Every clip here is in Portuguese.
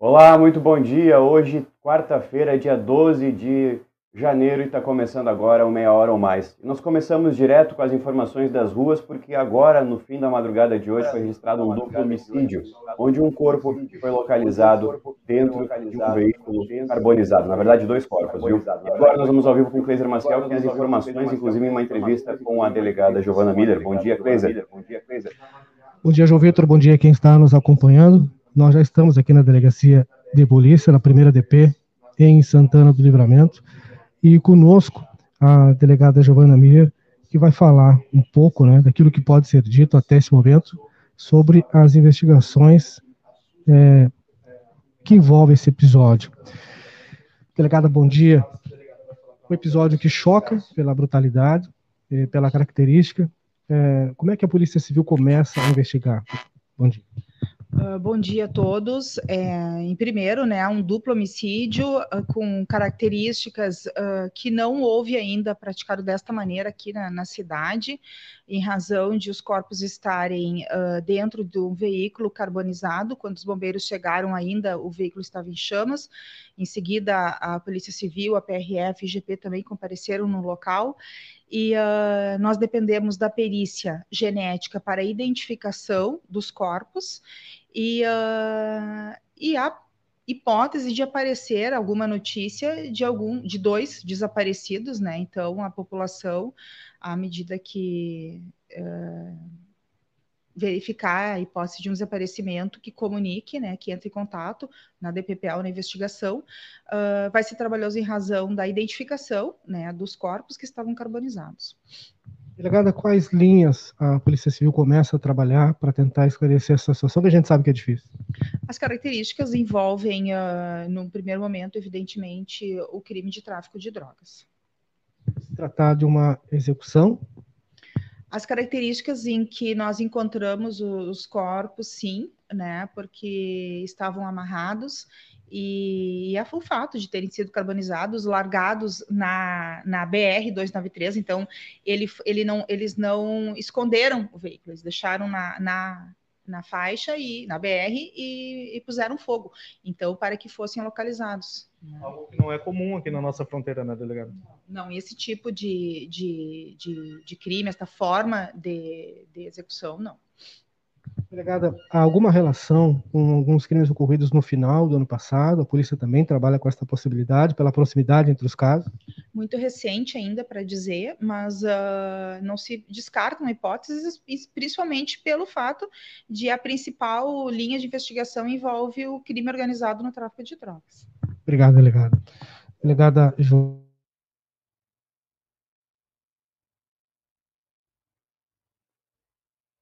Olá, muito bom dia. Hoje, quarta-feira, dia 12 de janeiro, e está começando agora o Meia Hora ou Mais. nós começamos direto com as informações das ruas, porque agora, no fim da madrugada de hoje, foi registrado um duplo homicídio, onde um corpo foi localizado dentro de um veículo carbonizado. Na verdade, dois corpos, viu? Agora nós vamos ao vivo com o Cleiser Maciel, que tem as informações, inclusive em uma entrevista com a delegada Giovana Miller. Bom dia, Cleiser. Bom dia, Cleiser. Bom dia, João Vitor. Bom dia quem está nos acompanhando. Nós já estamos aqui na Delegacia de Polícia, na primeira DP, em Santana do Livramento, e conosco a delegada Giovana Miller, que vai falar um pouco né, daquilo que pode ser dito até esse momento sobre as investigações é, que envolvem esse episódio. Delegada, bom dia. Um episódio que choca pela brutalidade, eh, pela característica. É, como é que a Polícia Civil começa a investigar? Bom dia. Uh, bom dia a todos. É, em primeiro, né, um duplo homicídio uh, com características uh, que não houve ainda praticado desta maneira aqui na, na cidade, em razão de os corpos estarem dentro de um veículo carbonizado. Quando os bombeiros chegaram, ainda o veículo estava em chamas. Em seguida, a Polícia Civil, a PRF e GP também compareceram no local e uh, nós dependemos da perícia genética para a identificação dos corpos e, uh, e a hipótese de aparecer alguma notícia de algum de dois desaparecidos, né? Então a população, à medida que uh, verificar a hipótese de um desaparecimento que comunique, né, que entre em contato na DPPA ou na investigação, uh, vai ser trabalhoso em razão da identificação, né, dos corpos que estavam carbonizados. Delegada, quais linhas a Polícia Civil começa a trabalhar para tentar esclarecer essa situação que a gente sabe que é difícil? As características envolvem, uh, no primeiro momento, evidentemente, o crime de tráfico de drogas. Se tratar de uma execução, as características em que nós encontramos os corpos, sim, né, porque estavam amarrados e, e o fato de terem sido carbonizados, largados na, na BR 293, então ele, ele não, eles não esconderam o veículo, eles deixaram na, na, na faixa e na BR e, e puseram fogo, então para que fossem localizados. Né? Algo que não é comum aqui na nossa fronteira, né, delegado? Não, e esse tipo de, de, de, de crime, essa forma de, de execução, não. Delegada, há alguma relação com alguns crimes ocorridos no final do ano passado? A polícia também trabalha com essa possibilidade, pela proximidade entre os casos? Muito recente ainda para dizer, mas uh, não se descartam hipóteses, principalmente pelo fato de a principal linha de investigação envolve o crime organizado no tráfico de drogas. Obrigado, delegada. Delegada João.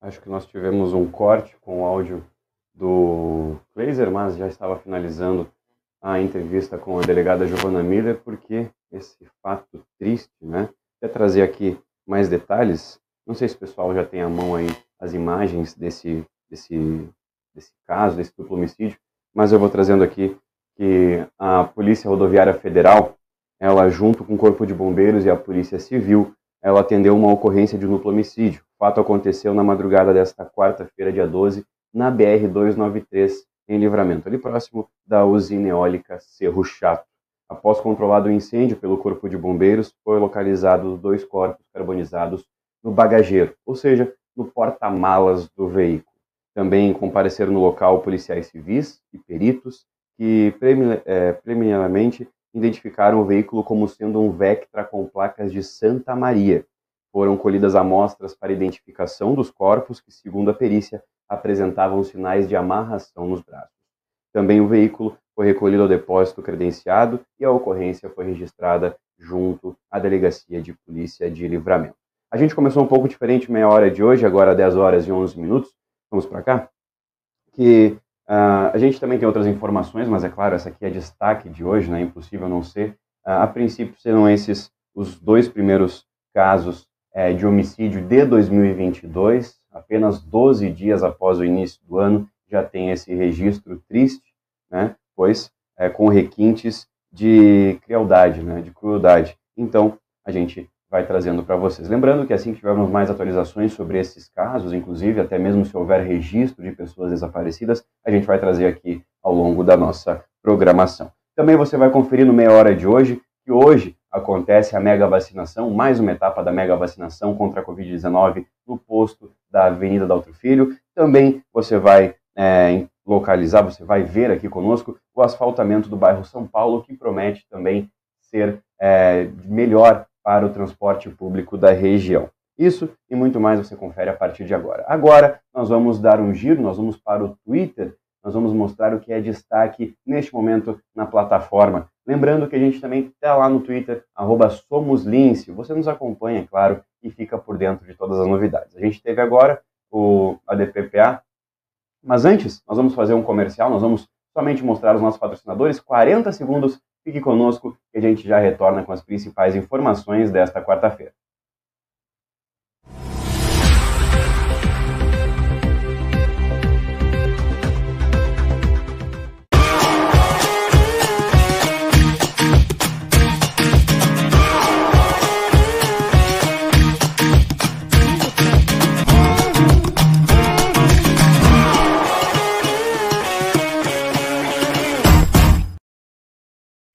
Acho que nós tivemos um corte com o áudio do Glazer, mas já estava finalizando a entrevista com a delegada Giovana Miller, porque esse fato triste, né? Quer trazer aqui mais detalhes. Não sei se o pessoal já tem à mão aí as imagens desse, desse, desse caso, desse duplo homicídio, mas eu vou trazendo aqui que a Polícia Rodoviária Federal, ela junto com o Corpo de Bombeiros e a Polícia Civil, ela atendeu uma ocorrência de duplo homicídio. O fato aconteceu na madrugada desta quarta-feira, dia 12, na BR 293 em Livramento, ali próximo da usina eólica Cerro Chato. Após controlado o incêndio pelo Corpo de Bombeiros, foi localizados dois corpos carbonizados no bagageiro, ou seja, no porta-malas do veículo. Também compareceram no local policiais civis e peritos que preliminarmente identificaram o veículo como sendo um Vectra com placas de Santa Maria. Foram colhidas amostras para identificação dos corpos que, segundo a perícia, apresentavam sinais de amarração nos braços. Também o veículo foi recolhido ao depósito credenciado e a ocorrência foi registrada junto à Delegacia de Polícia de Livramento. A gente começou um pouco diferente meia hora de hoje, agora 10 horas e 11 minutos. Vamos para cá? Que Uh, a gente também tem outras informações, mas é claro, essa aqui é destaque de hoje, né? Impossível não ser. Uh, a princípio serão esses os dois primeiros casos é, de homicídio de 2022, apenas 12 dias após o início do ano, já tem esse registro triste, né? Pois é, com requintes de crueldade, né? De crueldade. Então, a gente vai trazendo para vocês. Lembrando que assim que tivermos mais atualizações sobre esses casos, inclusive até mesmo se houver registro de pessoas desaparecidas, a gente vai trazer aqui ao longo da nossa programação. Também você vai conferir no meia hora de hoje que hoje acontece a mega vacinação, mais uma etapa da mega vacinação contra a Covid-19 no posto da Avenida Daltro Filho. Também você vai é, localizar, você vai ver aqui conosco o asfaltamento do bairro São Paulo, que promete também ser é, melhor para o transporte público da região. Isso e muito mais você confere a partir de agora. Agora nós vamos dar um giro, nós vamos para o Twitter, nós vamos mostrar o que é destaque neste momento na plataforma. Lembrando que a gente também está lá no Twitter, SomosLince. Você nos acompanha, claro, e fica por dentro de todas as novidades. A gente teve agora o ADPPA, mas antes nós vamos fazer um comercial, nós vamos somente mostrar os nossos patrocinadores. 40 segundos, fique conosco que a gente já retorna com as principais informações desta quarta-feira.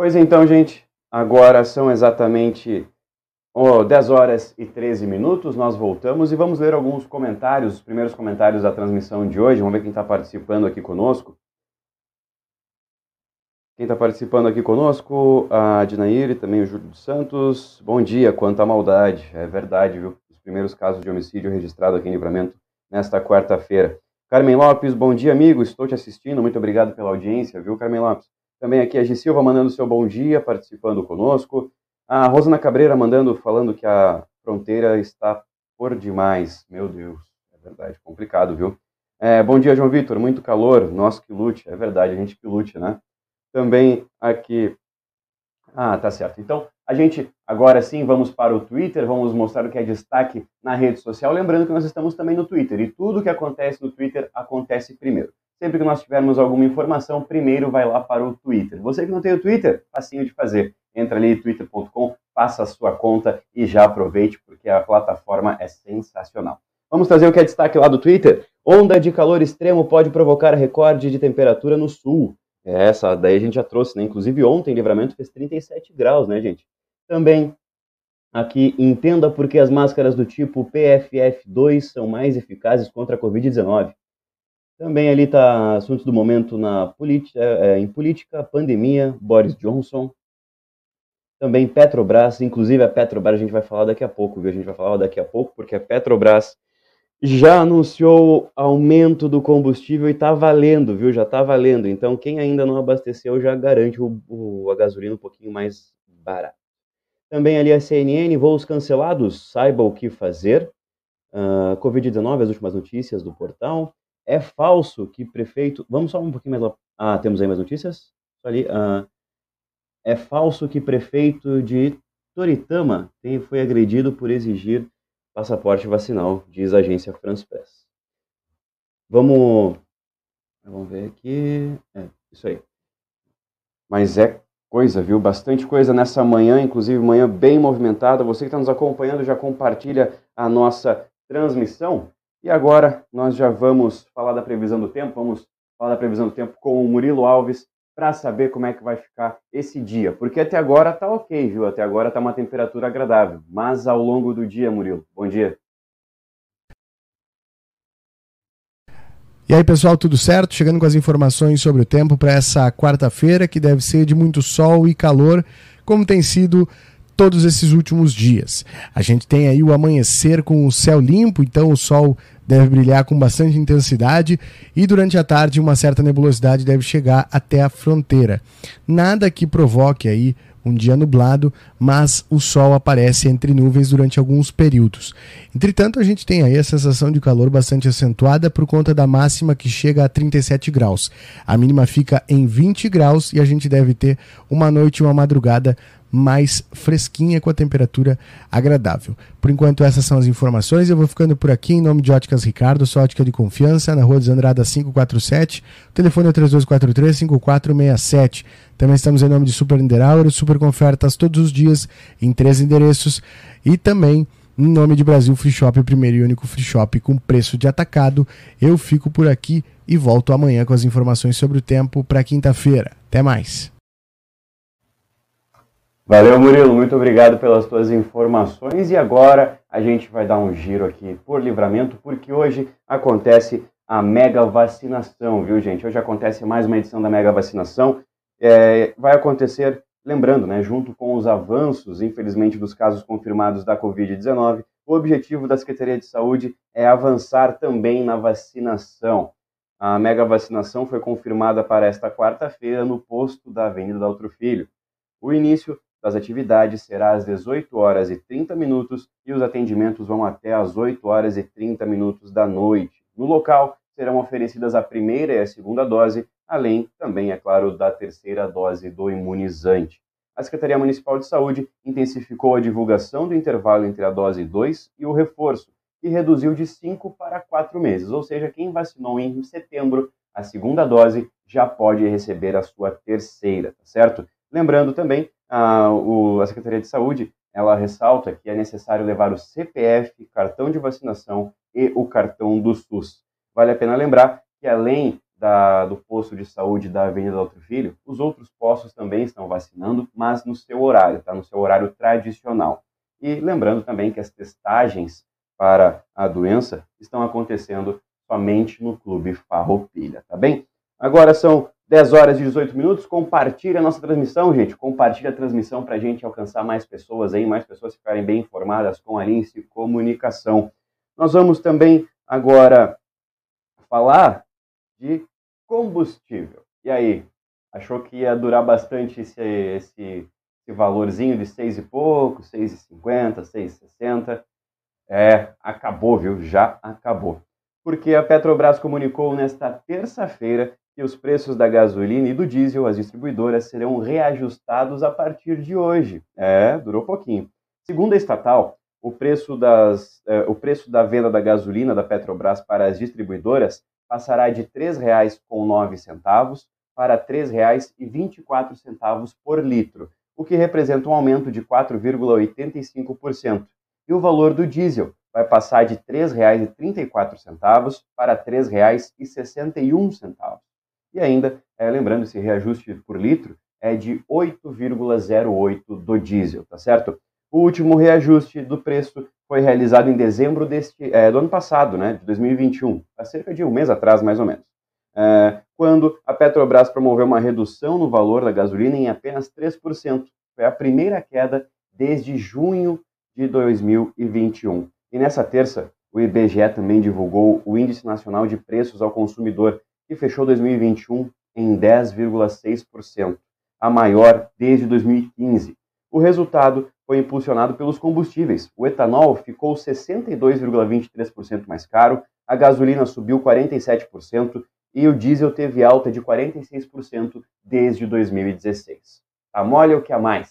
Pois então, gente, agora são exatamente oh, 10 horas e 13 minutos. Nós voltamos e vamos ler alguns comentários, os primeiros comentários da transmissão de hoje. Vamos ver quem está participando aqui conosco. Quem está participando aqui conosco, a Dinaíri, também o Júlio dos Santos. Bom dia, quanta maldade. É verdade, viu? Os primeiros casos de homicídio registrados aqui em Livramento nesta quarta-feira. Carmen Lopes, bom dia, amigo. Estou te assistindo. Muito obrigado pela audiência, viu, Carmen Lopes? Também aqui a G Silva mandando seu bom dia, participando conosco. A Rosana Cabreira mandando, falando que a fronteira está por demais. Meu Deus, é verdade, complicado, viu? É, bom dia, João Vitor. Muito calor, nós que lute. É verdade, a gente que lute, né? Também aqui. Ah, tá certo. Então, a gente agora sim vamos para o Twitter, vamos mostrar o que é destaque na rede social. Lembrando que nós estamos também no Twitter e tudo que acontece no Twitter acontece primeiro. Sempre que nós tivermos alguma informação, primeiro vai lá para o Twitter. Você que não tem o Twitter, facinho de fazer. Entra ali twitter.com, faça a sua conta e já aproveite, porque a plataforma é sensacional. Vamos trazer o que é destaque lá do Twitter? Onda de calor extremo pode provocar recorde de temperatura no sul. É, essa daí a gente já trouxe, né? Inclusive ontem, Livramento fez 37 graus, né, gente? Também aqui, entenda por que as máscaras do tipo PFF2 são mais eficazes contra a Covid-19. Também ali está assuntos do momento na política, é, em política, pandemia, Boris Johnson. Também Petrobras, inclusive a Petrobras a gente vai falar daqui a pouco, viu? A gente vai falar daqui a pouco, porque a Petrobras já anunciou aumento do combustível e está valendo, viu? Já está valendo. Então, quem ainda não abasteceu já garante o, o, a gasolina um pouquinho mais barata. Também ali a CNN, voos cancelados, saiba o que fazer. Uh, Covid-19, as últimas notícias do portal. É falso que prefeito. Vamos só um pouquinho mais. Ah, temos aí mais notícias? Ali. Uh, é falso que prefeito de Toritama tem, foi agredido por exigir passaporte vacinal, diz a agência France Press. Vamos, vamos ver aqui. É, isso aí. Mas é coisa, viu? Bastante coisa nessa manhã, inclusive manhã bem movimentada. Você que está nos acompanhando já compartilha a nossa transmissão. E agora nós já vamos falar da previsão do tempo. Vamos falar da previsão do tempo com o Murilo Alves para saber como é que vai ficar esse dia. Porque até agora tá ok, viu? Até agora tá uma temperatura agradável. Mas ao longo do dia, Murilo, bom dia. E aí, pessoal, tudo certo? Chegando com as informações sobre o tempo para essa quarta-feira, que deve ser de muito sol e calor, como tem sido todos esses últimos dias. A gente tem aí o amanhecer com o céu limpo, então o sol deve brilhar com bastante intensidade e durante a tarde uma certa nebulosidade deve chegar até a fronteira. Nada que provoque aí um dia nublado, mas o sol aparece entre nuvens durante alguns períodos. Entretanto, a gente tem aí a sensação de calor bastante acentuada por conta da máxima que chega a 37 graus. A mínima fica em 20 graus e a gente deve ter uma noite e uma madrugada mais fresquinha com a temperatura agradável. Por enquanto, essas são as informações. Eu vou ficando por aqui em nome de Óticas Ricardo, sua ótica de confiança, na rua dos Andrada 547. O telefone é 3243-5467. Também estamos em nome de Super Niederauer, super com ofertas todos os dias em três endereços. E também em nome de Brasil Free Shop, o primeiro e único free shop com preço de atacado. Eu fico por aqui e volto amanhã com as informações sobre o tempo para quinta-feira. Até mais. Valeu, Murilo. Muito obrigado pelas tuas informações. E agora a gente vai dar um giro aqui por livramento, porque hoje acontece a mega vacinação, viu, gente? Hoje acontece mais uma edição da mega vacinação. É, vai acontecer, lembrando, né, junto com os avanços, infelizmente, dos casos confirmados da Covid-19, o objetivo da Secretaria de Saúde é avançar também na vacinação. A mega vacinação foi confirmada para esta quarta-feira no posto da Avenida Daltro Filho. O início das atividades será às 18 horas e 30 minutos e os atendimentos vão até às 8 horas e 30 minutos da noite. No local serão oferecidas a primeira e a segunda dose, além também, é claro, da terceira dose do imunizante. A Secretaria Municipal de Saúde intensificou a divulgação do intervalo entre a dose 2 e o reforço, que reduziu de 5 para 4 meses, ou seja, quem vacinou em setembro a segunda dose já pode receber a sua terceira, tá certo? Lembrando também a, o, a Secretaria de Saúde ela ressalta que é necessário levar o CPF, cartão de vacinação e o cartão do SUS. Vale a pena lembrar que além da, do posto de saúde da Avenida Outro Filho, os outros postos também estão vacinando, mas no seu horário, tá? No seu horário tradicional. E lembrando também que as testagens para a doença estão acontecendo somente no Clube Farroupilha, tá bem? Agora são 10 horas e 18 minutos. Compartilhe a nossa transmissão, gente. Compartilhe a transmissão para a gente alcançar mais pessoas aí, mais pessoas ficarem bem informadas com a Lince Comunicação. Nós vamos também agora falar de combustível. E aí, achou que ia durar bastante esse, esse, esse valorzinho de seis e pouco, 6,50, 6,60? É, acabou, viu? Já acabou. Porque a Petrobras comunicou nesta terça-feira que os preços da gasolina e do diesel, as distribuidoras, serão reajustados a partir de hoje. É, durou pouquinho. Segundo a estatal, o preço, das, eh, o preço da venda da gasolina da Petrobras para as distribuidoras passará de R$ 3,09 para R$ 3,24 por litro, o que representa um aumento de 4,85%. E o valor do diesel vai passar de R$ 3,34 para R$ 3,61. E ainda, é, lembrando, esse reajuste por litro é de 8,08 do diesel, tá certo? O último reajuste do preço foi realizado em dezembro deste, é, do ano passado, né, de 2021, há cerca de um mês atrás, mais ou menos, é, quando a Petrobras promoveu uma redução no valor da gasolina em apenas 3%. Foi a primeira queda desde junho de 2021. E nessa terça, o IBGE também divulgou o Índice Nacional de Preços ao Consumidor, que fechou 2021 em 10,6%, a maior desde 2015. O resultado foi impulsionado pelos combustíveis. O etanol ficou 62,23% mais caro, a gasolina subiu 47% e o diesel teve alta de 46% desde 2016. Tá mole o que a mais?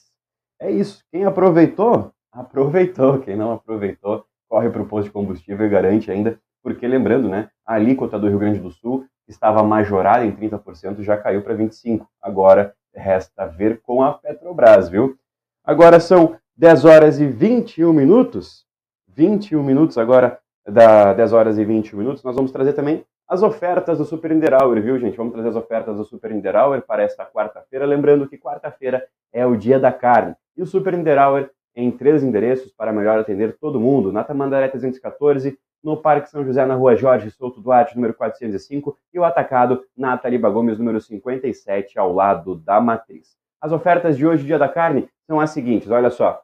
É isso. Quem aproveitou, aproveitou. Quem não aproveitou, corre para o posto de combustível e garante ainda, porque lembrando, né, a alíquota do Rio Grande do Sul estava majorada em 30%, já caiu para 25%. Agora resta ver com a Petrobras, viu? Agora são 10 horas e 21 minutos. 21 minutos agora, da 10 horas e 21 minutos. Nós vamos trazer também as ofertas do Super Niederauer, viu, gente? Vamos trazer as ofertas do Super Niederauer para esta quarta-feira. Lembrando que quarta-feira é o dia da carne. E o Super Niederauer em três endereços para melhor atender todo mundo. Na Tamandaré 314, no Parque São José, na rua Jorge Souto Duarte, número 405, e o atacado na Taliba Gomes, número 57, ao lado da Matriz. As ofertas de hoje, dia da carne, são as seguintes, olha só.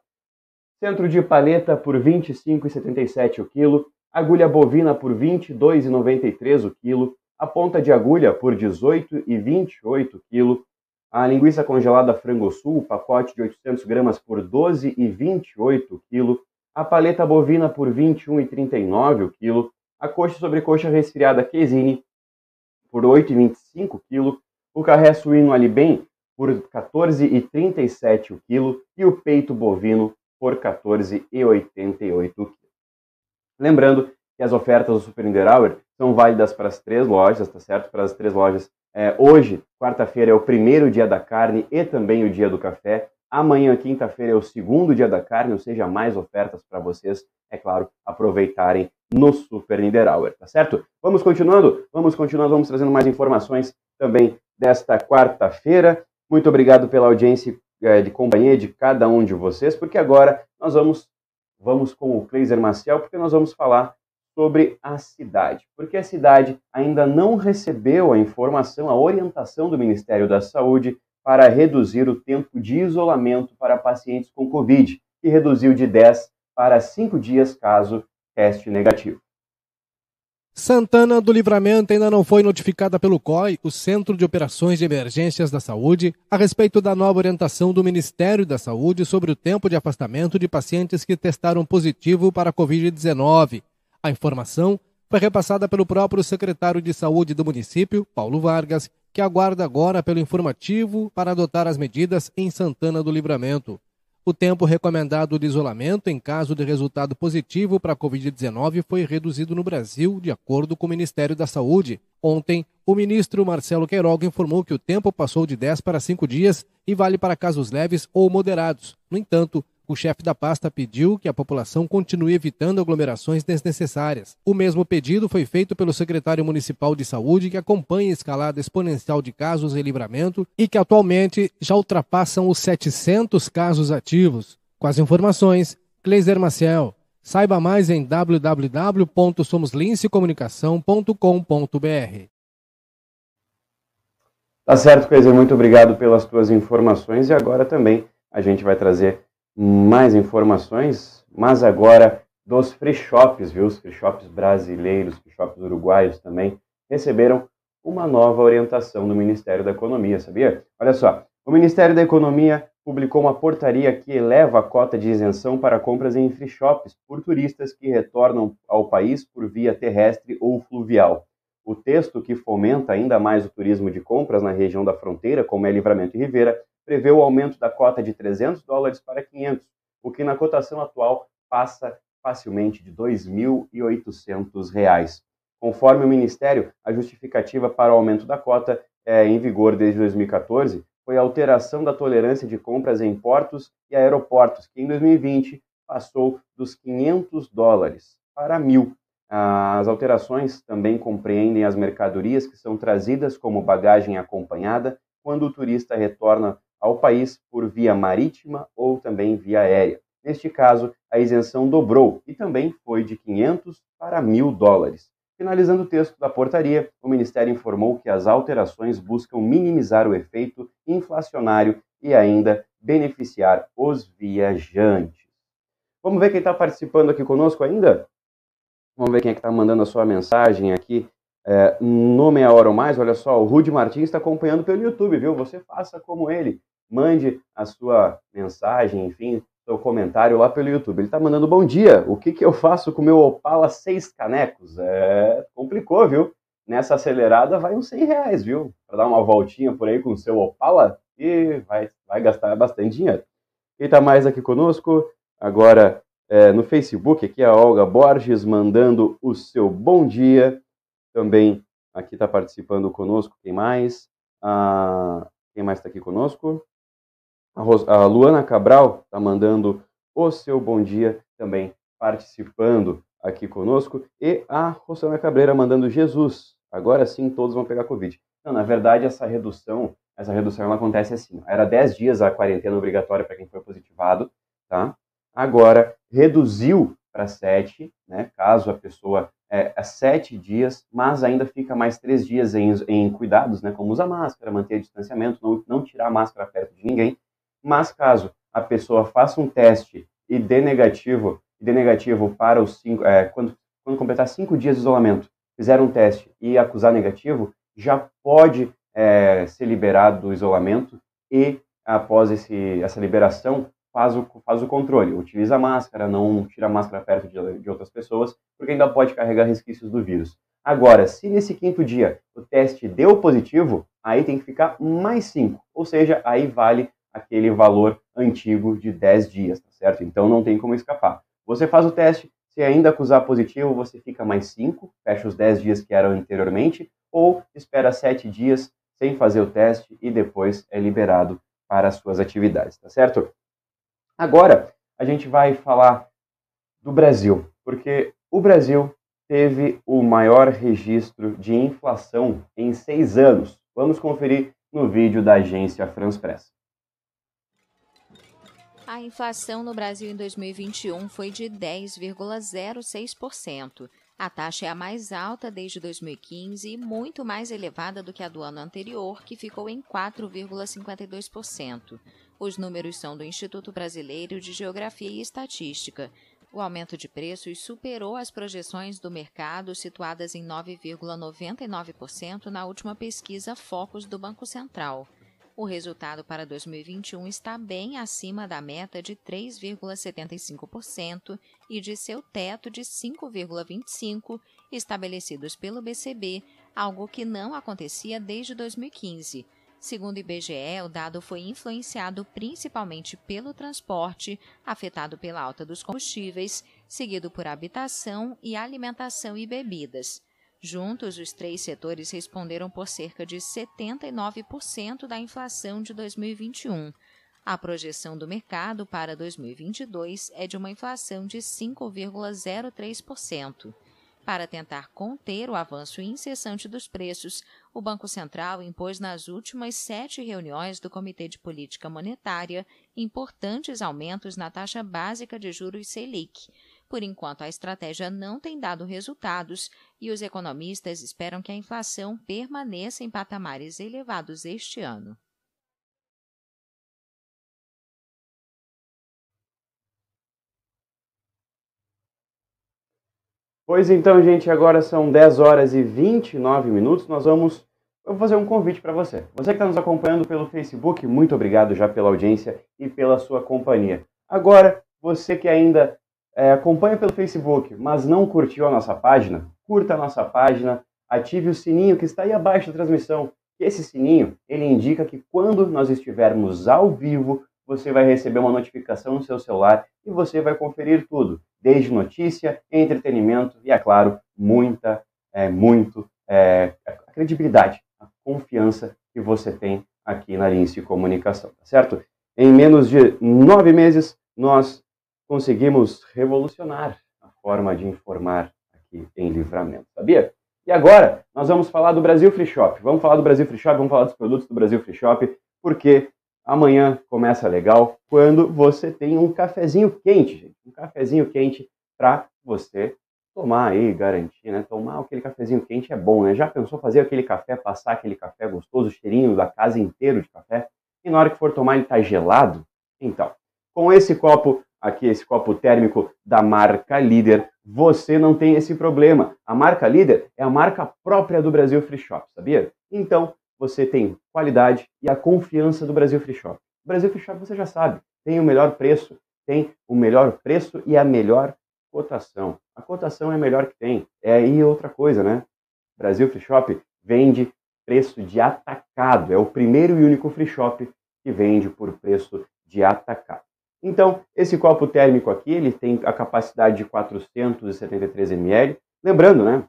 Centro de paleta por R$ 25,77 o quilo, agulha bovina por R$ 22,93 o quilo, a ponta de agulha por R$ 18,28 o quilo, A linguiça congelada Frango Sul, pacote de 800 gramas por 12,28 kg. A paleta bovina por 21,39 o quilo. A coxa sobre coxa resfriada Quesini por 8,25 kg. O carré suíno Alibem por 14,37 o quilo. E o peito bovino por 14,88 kg. Lembrando que as ofertas do Super Niederauer são válidas para as três lojas, tá certo? Para as três lojas. É, hoje, quarta-feira, é o primeiro dia da carne e também o dia do café. Amanhã, quinta-feira, é o segundo dia da carne, ou seja, mais ofertas para vocês, é claro, aproveitarem no Super Niederauer, tá certo? Vamos continuando? Vamos continuando, vamos trazendo mais informações também desta quarta-feira. Muito obrigado pela audiência é, de companhia de cada um de vocês, porque agora nós vamos, vamos com o Kleiser Maciel, porque nós vamos falar sobre a cidade, porque a cidade ainda não recebeu a informação, a orientação do Ministério da Saúde para reduzir o tempo de isolamento para pacientes com Covid, que reduziu de 10 para 5 dias caso teste negativo. Santana do Livramento ainda não foi notificada pelo COI, o Centro de Operações de Emergências da Saúde, a respeito da nova orientação do Ministério da Saúde sobre o tempo de afastamento de pacientes que testaram positivo para a Covid-19. A informação foi repassada pelo próprio secretário de Saúde do município, Paulo Vargas, que aguarda agora pelo informativo para adotar as medidas em Santana do Livramento. O tempo recomendado de isolamento em caso de resultado positivo para a Covid-19 foi reduzido no Brasil, de acordo com o Ministério da Saúde. Ontem, o ministro Marcelo Queiroga informou que o tempo passou de 10 para 5 dias e vale para casos leves ou moderados. No entanto, o chefe da pasta pediu que a população continue evitando aglomerações desnecessárias. O mesmo pedido foi feito pelo secretário municipal de saúde, que acompanha a escalada exponencial de casos em livramento e que atualmente já ultrapassam os 700 casos ativos. Com as informações, Cleiser Maciel. Saiba mais em www.somoslincecomunicação.com.br. Tá certo, Cleiser. Muito obrigado pelas tuas informações e agora também a gente vai trazer mais informações, mas agora dos free shops, viu? Os free shops brasileiros, free shops uruguaios também receberam uma nova orientação do Ministério da Economia, sabia? Olha só, o Ministério da Economia publicou uma portaria que eleva a cota de isenção para compras em free shops por turistas que retornam ao país por via terrestre ou fluvial. O texto, que fomenta ainda mais o turismo de compras na região da fronteira, como é Livramento e Ribeira, prevê o aumento da cota de 300 dólares para 500, o que na cotação atual passa facilmente de 2.800 reais. Conforme o Ministério, a justificativa para o aumento da cota é em vigor desde 2014 foi a alteração da tolerância de compras em portos e aeroportos, que em 2020 passou dos 500 dólares para 1.000. As alterações também compreendem as mercadorias que são trazidas como bagagem acompanhada quando o turista retorna ao país por via marítima ou também via aérea. Neste caso, a isenção dobrou e também foi de 500 para 1.000 dólares. Finalizando o texto da portaria, o Ministério informou que as alterações buscam minimizar o efeito inflacionário e ainda beneficiar os viajantes. Vamos ver quem está participando aqui conosco ainda? Vamos ver quem é que está mandando a sua mensagem aqui é, no Meia Hora ou Mais. Olha só, o Rude Martins está acompanhando pelo YouTube, viu? Você faça como ele mande a sua mensagem, enfim, seu comentário lá pelo YouTube. Ele está mandando bom dia. O que, que eu faço com o meu Opala seis canecos? É, complicou, viu? Nessa acelerada vai uns 100 reais, viu? Para dar uma voltinha por aí com o seu Opala e vai, vai gastar bastante dinheiro. Quem está mais aqui conosco? Agora é, no Facebook, aqui a Olga Borges mandando o seu bom dia. Também aqui está participando conosco. Quem mais? Ah, quem mais está aqui conosco? A, Luana Cabral está mandando o seu bom dia também participando aqui conosco. E a Rosana Cabreira mandando Jesus. Agora sim todos vão pegar Covid. Não, na verdade, essa redução, essa redução ela acontece assim. Era 10 dias a quarentena obrigatória para quem foi positivado, tá? Agora reduziu para 7, né? Caso a pessoa é, é sete dias, mas ainda fica mais três dias em, em cuidados, né? Como usar máscara, manter distanciamento, não, não tirar a máscara perto de ninguém mas caso a pessoa faça um teste e dê negativo, dê negativo para os cinco, é, quando, quando completar cinco dias de isolamento, fizer um teste e acusar negativo, já pode é, ser liberado do isolamento e, após esse, essa liberação, faz o, faz o controle. Utiliza a máscara, não tira a máscara perto de, de outras pessoas, porque ainda pode carregar resquícios do vírus. Agora, se nesse quinto dia o teste deu positivo, aí tem que ficar mais 5, ou seja, aí vale aquele valor antigo de 10 dias, tá certo? Então não tem como escapar. Você faz o teste, se ainda acusar positivo, você fica mais 5, fecha os 10 dias que eram anteriormente, ou espera 7 dias sem fazer o teste e depois é liberado para as suas atividades, tá certo? Agora, a gente vai falar do Brasil, porque o Brasil teve o maior registro de inflação em seis anos. Vamos conferir no vídeo da agência France Press. A inflação no Brasil em 2021 foi de 10,06%. A taxa é a mais alta desde 2015 e muito mais elevada do que a do ano anterior, que ficou em 4,52%. Os números são do Instituto Brasileiro de Geografia e Estatística. O aumento de preços superou as projeções do mercado, situadas em 9,99% na última pesquisa Focus do Banco Central. O resultado para 2021 está bem acima da meta de 3,75% e de seu teto de 5,25% estabelecidos pelo BCB, algo que não acontecia desde 2015. Segundo o IBGE, o dado foi influenciado principalmente pelo transporte, afetado pela alta dos combustíveis, seguido por habitação e alimentação e bebidas. Juntos, os três setores responderam por cerca de 79% da inflação de 2021. A projeção do mercado para 2022 é de uma inflação de 5,03%. Para tentar conter o avanço incessante dos preços, o Banco Central impôs nas últimas sete reuniões do Comitê de Política Monetária importantes aumentos na taxa básica de juros Selic. Por enquanto, a estratégia não tem dado resultados e os economistas esperam que a inflação permaneça em patamares elevados este ano. Pois então, gente, agora são 10 horas e 29 minutos. Nós vamos. Eu vou fazer um convite para você. Você que está nos acompanhando pelo Facebook, muito obrigado já pela audiência e pela sua companhia. Agora, você que ainda é, acompanha pelo Facebook, mas não curtiu a nossa página, curta a nossa página, ative o sininho que está aí abaixo da transmissão. Esse sininho, ele indica que quando nós estivermos ao vivo, você vai receber uma notificação no seu celular e você vai conferir tudo, desde notícia, entretenimento e, é claro, muita, é, muito é, a credibilidade, a confiança que você tem aqui na Lince Comunicação, tá certo? Em menos de nove meses, nós conseguimos revolucionar a forma de informar aqui em Livramento, sabia? E agora, nós vamos falar do Brasil Free Shop. Vamos falar do Brasil Free Shop, vamos falar dos produtos do Brasil Free Shop, porque Amanhã começa legal quando você tem um cafezinho quente, gente. Um cafezinho quente para você tomar aí, garantir, né? Tomar aquele cafezinho quente é bom, né? Já pensou fazer aquele café, passar aquele café gostoso, cheirinho da casa inteira de café? E na hora que for tomar ele tá gelado? Então, com esse copo aqui, esse copo térmico da marca Líder, você não tem esse problema. A marca Líder é a marca própria do Brasil Free Shop, sabia? Então, você tem qualidade e a confiança do Brasil Free Shop. O Brasil Free Shop você já sabe, tem o melhor preço, tem o melhor preço e a melhor cotação. A cotação é a melhor que tem. É aí outra coisa, né? Brasil Free Shop vende preço de atacado. É o primeiro e único free shop que vende por preço de atacado. Então, esse copo térmico aqui, ele tem a capacidade de 473 ml. Lembrando, né?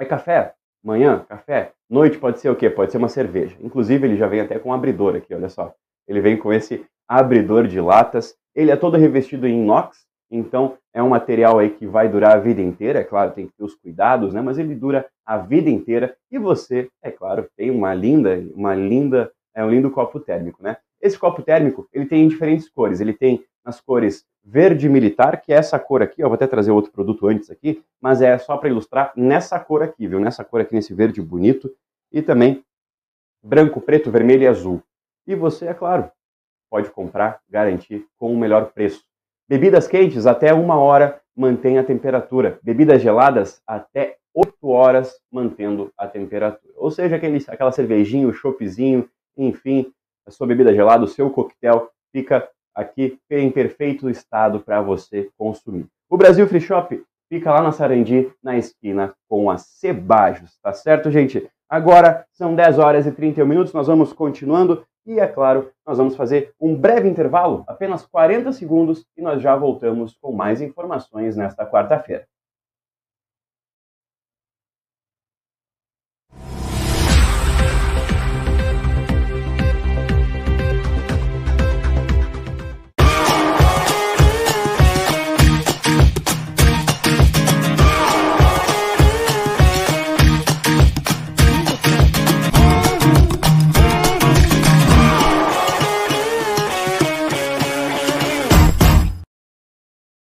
É café, Manhã, café. Noite pode ser o quê? Pode ser uma cerveja. Inclusive, ele já vem até com um abridor aqui, olha só. Ele vem com esse abridor de latas. Ele é todo revestido em inox, então é um material aí que vai durar a vida inteira. É claro, tem que ter os cuidados, né? Mas ele dura a vida inteira. E você, é claro, tem uma linda, uma linda, é um lindo copo térmico, né? Esse copo térmico, ele tem em diferentes cores. Ele tem nas cores verde militar, que é essa cor aqui, eu vou até trazer outro produto antes aqui, mas é só para ilustrar nessa cor aqui, viu? Nessa cor aqui, nesse verde bonito, e também branco, preto, vermelho e azul. E você, é claro, pode comprar, garantir com o melhor preço. Bebidas quentes até uma hora mantém a temperatura. Bebidas geladas até 8 horas mantendo a temperatura. Ou seja, aquele, aquela cervejinha, o choppzinho, enfim, a sua bebida gelada, o seu coquetel, fica aqui em perfeito estado para você consumir. O Brasil Free Shop fica lá na Sarandi, na esquina com a Cebajos, tá certo, gente? Agora são 10 horas e 31 minutos, nós vamos continuando e, é claro, nós vamos fazer um breve intervalo, apenas 40 segundos, e nós já voltamos com mais informações nesta quarta-feira.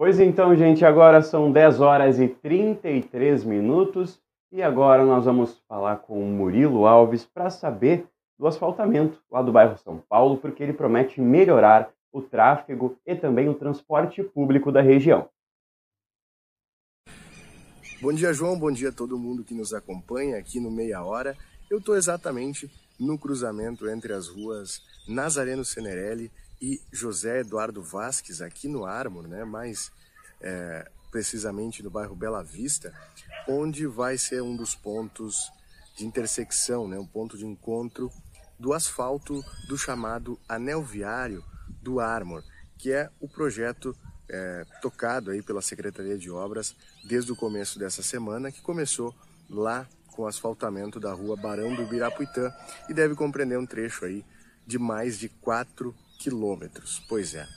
Pois então, gente, agora são 10 horas e 33 minutos e agora nós vamos falar com o Murilo Alves para saber do asfaltamento lá do bairro São Paulo, porque ele promete melhorar o tráfego e também o transporte público da região. Bom dia, João. Bom dia a todo mundo que nos acompanha aqui no Meia Hora. Eu estou exatamente no cruzamento entre as ruas Nazareno Senerelli e José Eduardo Vasques, aqui no Ármor, né? mais é, precisamente no bairro Bela Vista, onde vai ser um dos pontos de intersecção, né? um ponto de encontro do asfalto do chamado Anel Viário do Ármor, que é o projeto é, tocado aí pela Secretaria de Obras desde o começo dessa semana, que começou lá com o asfaltamento da rua Barão do Ibirapuitã e deve compreender um trecho aí de mais de 4 quilômetros. Pois é.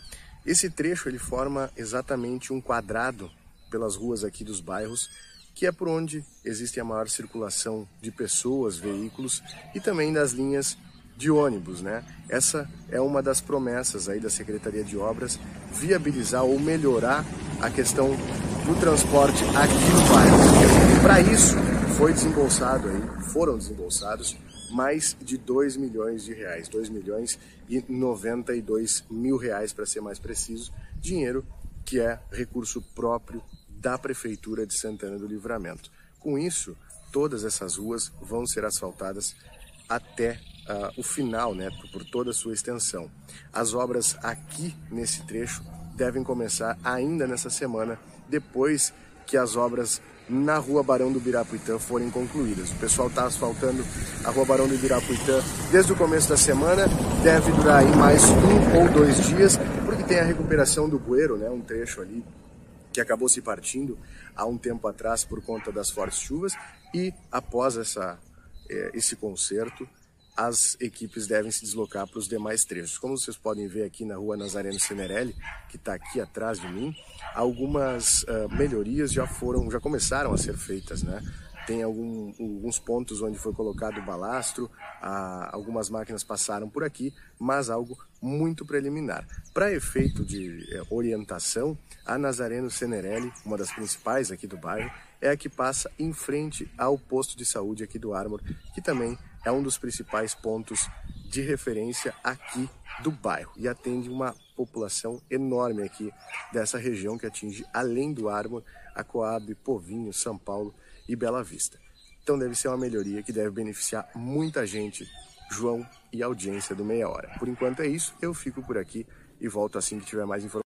Esse trecho ele forma exatamente um quadrado pelas ruas aqui dos bairros, que é por onde existe a maior circulação de pessoas, veículos e também das linhas de ônibus, né? Essa é uma das promessas aí da Secretaria de Obras, viabilizar ou melhorar a questão do transporte aqui no bairro. Para isso, foi desembolsado aí, foram desembolsados mais de 2 milhões de reais, 2 milhões e 92 mil reais para ser mais preciso, dinheiro que é recurso próprio da Prefeitura de Santana do Livramento. Com isso, todas essas ruas vão ser asfaltadas até uh, o final, né, por toda a sua extensão. As obras aqui nesse trecho devem começar ainda nessa semana, depois que as obras na Rua Barão do Birapuitã forem concluídas. O pessoal está asfaltando a Rua Barão do Birapuitã desde o começo da semana, deve durar aí mais um ou dois dias, porque tem a recuperação do bueiro, né, um trecho ali que acabou se partindo há um tempo atrás por conta das fortes chuvas. E após essa, eh, esse conserto, as equipes devem se deslocar para os demais trechos. Como vocês podem ver aqui na rua Nazareno Cinerelli, que está aqui atrás de mim, algumas uh, melhorias já foram, já começaram a ser feitas, né? Tem algum, alguns pontos onde foi colocado o balastro, algumas máquinas passaram por aqui, mas algo muito preliminar. Para efeito de eh, orientação, a Nazareno Cenerelli, uma das principais aqui do bairro, é a que passa em frente ao posto de saúde aqui do Ármor, que também é um dos principais pontos de referência aqui do bairro e atende uma população enorme aqui dessa região que atinge, além do Ármor, a Coab, Povinho, São Paulo e Bela Vista. Então deve ser uma melhoria que deve beneficiar muita gente, João e audiência do Meia Hora. Por enquanto é isso, eu fico por aqui e volto assim que tiver mais informações.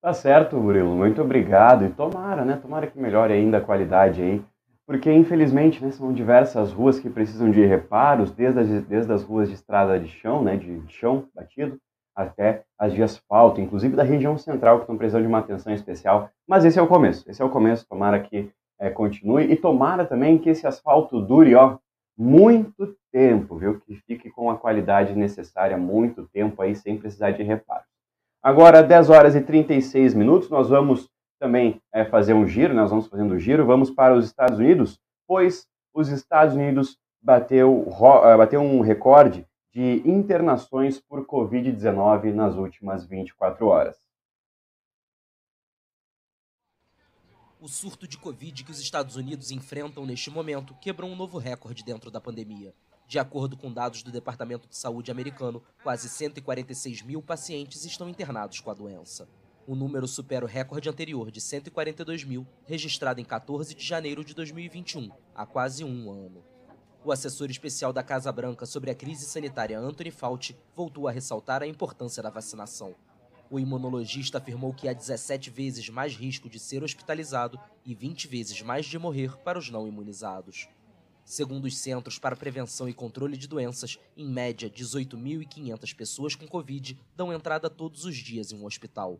Tá certo, Murilo. Muito obrigado. E tomara, né? Tomara que melhore ainda a qualidade aí porque infelizmente né, são diversas ruas que precisam de reparos, desde as, desde as ruas de estrada de chão, né, de chão batido, até as de asfalto, inclusive da região central, que estão precisando de uma atenção especial. Mas esse é o começo, esse é o começo, tomara que é, continue, e tomara também que esse asfalto dure ó, muito tempo, viu? Que fique com a qualidade necessária muito tempo aí, sem precisar de reparo. Agora, 10 horas e 36 minutos, nós vamos também é, fazer um giro, nós vamos fazendo um giro, vamos para os Estados Unidos, pois os Estados Unidos bateu, eh, bateu um recorde de internações por Covid-19 nas últimas 24 horas. O surto de Covid que os Estados Unidos enfrentam neste momento quebrou um novo recorde dentro da pandemia. De acordo com dados do Departamento de Saúde americano, quase 146 mil pacientes estão internados com a doença. O número supera o recorde anterior de 142 mil, registrado em 14 de janeiro de 2021, há quase um ano. O assessor especial da Casa Branca sobre a crise sanitária Anthony Fauci voltou a ressaltar a importância da vacinação. O imunologista afirmou que há 17 vezes mais risco de ser hospitalizado e 20 vezes mais de morrer para os não imunizados. Segundo os Centros para Prevenção e Controle de Doenças, em média, 18.500 pessoas com Covid dão entrada todos os dias em um hospital.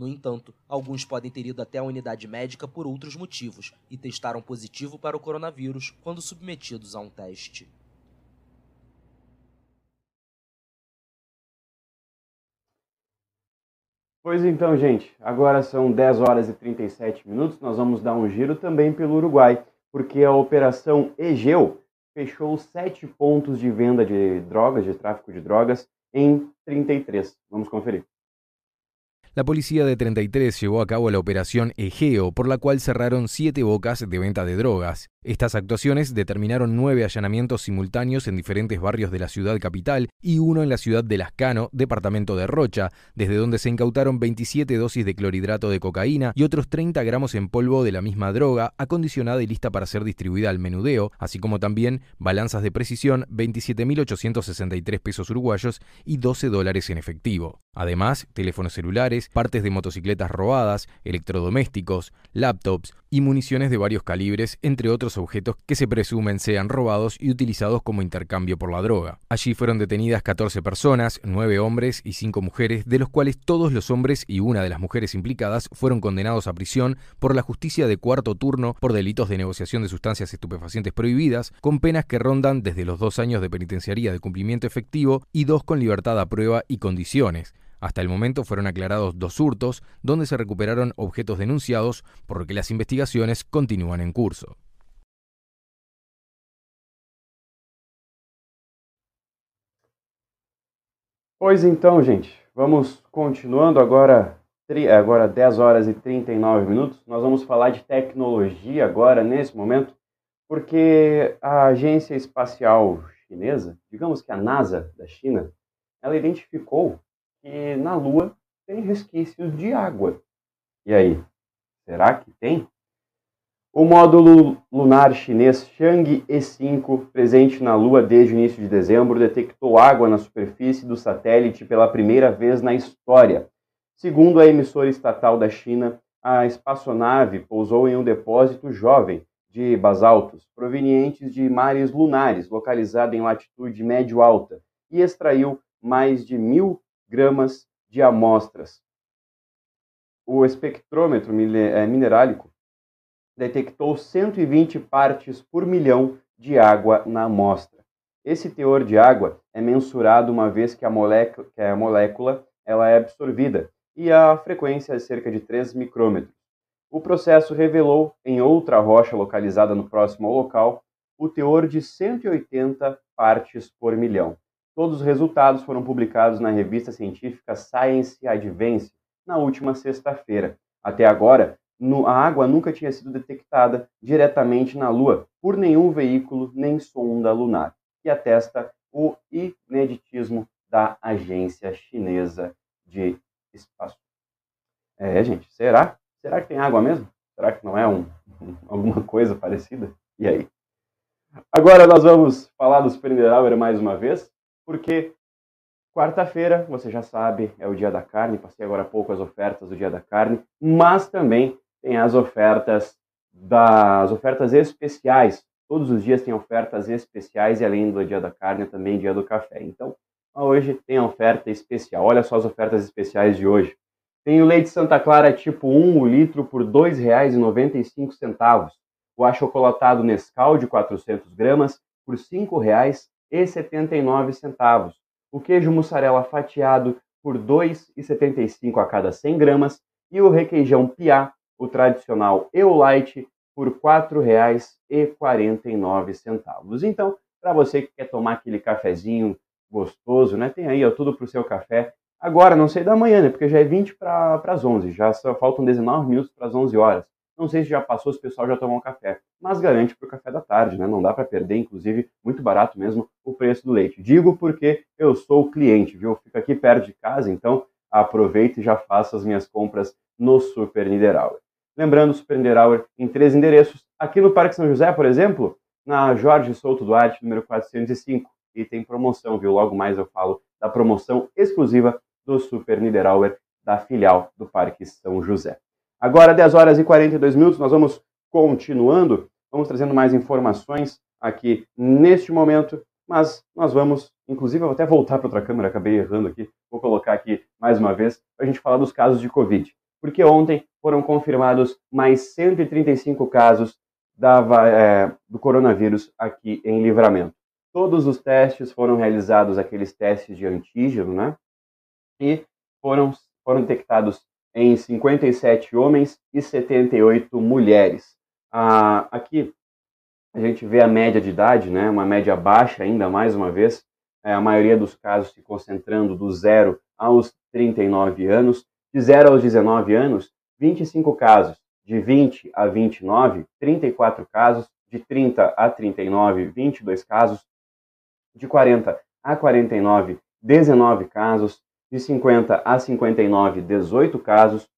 No entanto, alguns podem ter ido até a unidade médica por outros motivos e testaram positivo para o coronavírus quando submetidos a um teste. Pois então, gente, agora são 10 horas e 37 minutos. Nós vamos dar um giro também pelo Uruguai, porque a operação Egeu fechou sete pontos de venda de drogas, de tráfico de drogas, em 33. Vamos conferir. La policía de 33 llevó a cabo la operación Egeo, por la cual cerraron siete bocas de venta de drogas. Estas actuaciones determinaron nueve allanamientos simultáneos en diferentes barrios de la ciudad capital y uno en la ciudad de Lascano, departamento de Rocha, desde donde se incautaron 27 dosis de clorhidrato de cocaína y otros 30 gramos en polvo de la misma droga, acondicionada y lista para ser distribuida al menudeo, así como también balanzas de precisión, 27.863 pesos uruguayos y 12 dólares en efectivo. Además, teléfonos celulares, partes de motocicletas robadas, electrodomésticos, laptops y municiones de varios calibres, entre otros objetos que se presumen sean robados y utilizados como intercambio por la droga. Allí fueron detenidas 14 personas, 9 hombres y 5 mujeres, de los cuales todos los hombres y una de las mujeres implicadas fueron condenados a prisión por la justicia de cuarto turno por delitos de negociación de sustancias estupefacientes prohibidas, con penas que rondan desde los dos años de penitenciaría de cumplimiento efectivo y dos con libertad a prueba y condiciones. Hasta el momento fueron aclarados dos hurtos, donde se recuperaron objetos denunciados, por lo que las investigaciones continúan en curso. Pois então, gente, vamos continuando agora, agora 10 horas e 39 minutos. Nós vamos falar de tecnologia agora, nesse momento, porque a agência espacial chinesa, digamos que a NASA da China, ela identificou que na Lua tem resquícios de água. E aí, será que tem? O módulo lunar chinês Chang'e E5, presente na Lua desde o início de dezembro, detectou água na superfície do satélite pela primeira vez na história. Segundo a emissora estatal da China, a espaçonave pousou em um depósito jovem de basaltos provenientes de mares lunares, localizado em latitude médio-alta, e extraiu mais de mil gramas de amostras. O espectrômetro eh, minerálico detectou 120 partes por milhão de água na amostra. Esse teor de água é mensurado uma vez que a molécula, que a molécula ela é absorvida e a frequência é cerca de 3 micrômetros. O processo revelou em outra rocha localizada no próximo ao local o teor de 180 partes por milhão. Todos os resultados foram publicados na revista científica Science Advance na última sexta-feira. Até agora, no, a água nunca tinha sido detectada diretamente na Lua por nenhum veículo nem sonda lunar, que atesta o ineditismo da agência chinesa de espaço. É, gente, será? Será que tem água mesmo? Será que não é um, alguma coisa parecida? E aí? Agora nós vamos falar do Super Hour mais uma vez, porque quarta-feira, você já sabe, é o dia da carne, passei agora há pouco as ofertas do dia da carne, mas também tem as ofertas das ofertas especiais. Todos os dias tem ofertas especiais e além do dia da carne, também dia do café. Então, hoje tem a oferta especial. Olha só as ofertas especiais de hoje. Tem o leite Santa Clara tipo 1, o litro, por R$ 2,95. O achocolatado Nescau de 400 gramas por R$ 5,79. O queijo mussarela fatiado por R$ 2,75 a cada 100 gramas e o requeijão piá, o tradicional Eulite, por R$ 4,49. Então, para você que quer tomar aquele cafezinho gostoso, né? Tem aí ó, tudo para o seu café. Agora, não sei da manhã, né? Porque já é 20 para as 11, já só faltam 19 minutos para as 11 horas. Não sei se já passou, se o pessoal já tomou um café, mas garante para o café da tarde, né? Não dá para perder, inclusive, muito barato mesmo o preço do leite. Digo porque eu sou cliente, viu? Fico aqui perto de casa, então aproveito e já faço as minhas compras no Super Niederauer. Lembrando, Super Niederauer em três endereços. Aqui no Parque São José, por exemplo, na Jorge Souto Duarte, número 405. E tem promoção, viu? Logo mais eu falo da promoção exclusiva do Super Niederauer da filial do Parque São José. Agora, 10 horas e 42 minutos, nós vamos continuando, vamos trazendo mais informações aqui neste momento, mas nós vamos, inclusive, eu vou até voltar para outra câmera, acabei errando aqui, vou colocar aqui mais uma vez, para a gente falar dos casos de Covid. Porque ontem foram confirmados mais 135 casos da, é, do coronavírus aqui em Livramento. Todos os testes foram realizados, aqueles testes de antígeno, né? E foram, foram detectados em 57 homens e 78 mulheres. Ah, aqui a gente vê a média de idade, né, uma média baixa ainda, mais uma vez, é, a maioria dos casos se concentrando do 0 aos 39 anos. De 0 aos 19 anos, 25 casos. De 20 a 29, 34 casos. De 30 a 39, 22 casos. De 40 a 49, 19 casos de 50 a 59, 18 casos,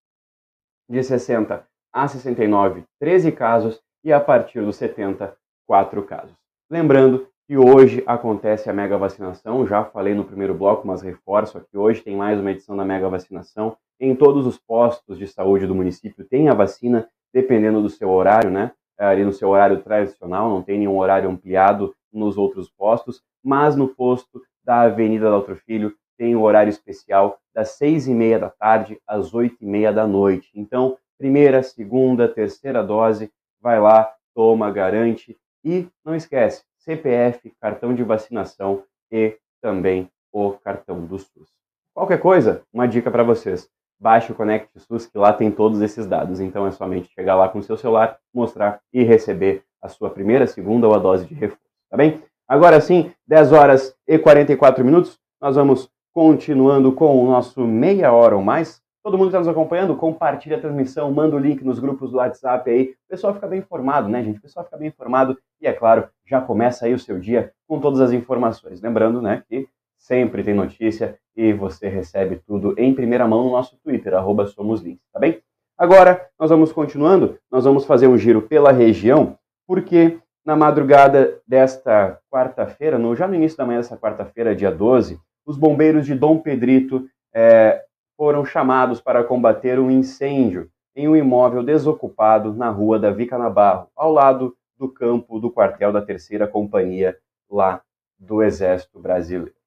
de 60 a 69, 13 casos e a partir dos 70, 4 casos. Lembrando que hoje acontece a mega vacinação, já falei no primeiro bloco, mas reforço aqui, hoje tem mais uma edição da mega vacinação. Em todos os postos de saúde do município tem a vacina, dependendo do seu horário, né? Ali no seu horário tradicional, não tem nenhum horário ampliado nos outros postos, mas no posto da Avenida Doutor Filho tem o horário especial das seis e meia da tarde às oito e meia da noite. Então, primeira, segunda, terceira dose, vai lá, toma, garante e não esquece, CPF, cartão de vacinação e também o cartão do SUS. Qualquer coisa, uma dica para vocês. Baixe o Connect SUS, que lá tem todos esses dados. Então é somente chegar lá com o seu celular, mostrar e receber a sua primeira, segunda ou a dose de reforço. Tá bem? Agora sim, 10 horas e 44 minutos, nós vamos Continuando com o nosso meia hora ou mais, todo mundo está nos acompanhando, compartilha a transmissão, manda o link nos grupos do WhatsApp aí. O pessoal fica bem informado, né, gente? O pessoal fica bem informado e, é claro, já começa aí o seu dia com todas as informações. Lembrando, né, que sempre tem notícia e você recebe tudo em primeira mão no nosso Twitter, arroba SomosLinks, tá bem? Agora, nós vamos continuando, nós vamos fazer um giro pela região, porque na madrugada desta quarta-feira, no, já no início da manhã dessa quarta-feira, dia 12, os bombeiros de Dom Pedrito é, foram chamados para combater um incêndio em um imóvel desocupado na rua da Vica Nabarro, ao lado do campo do quartel da Terceira Companhia, lá do Exército Brasileiro.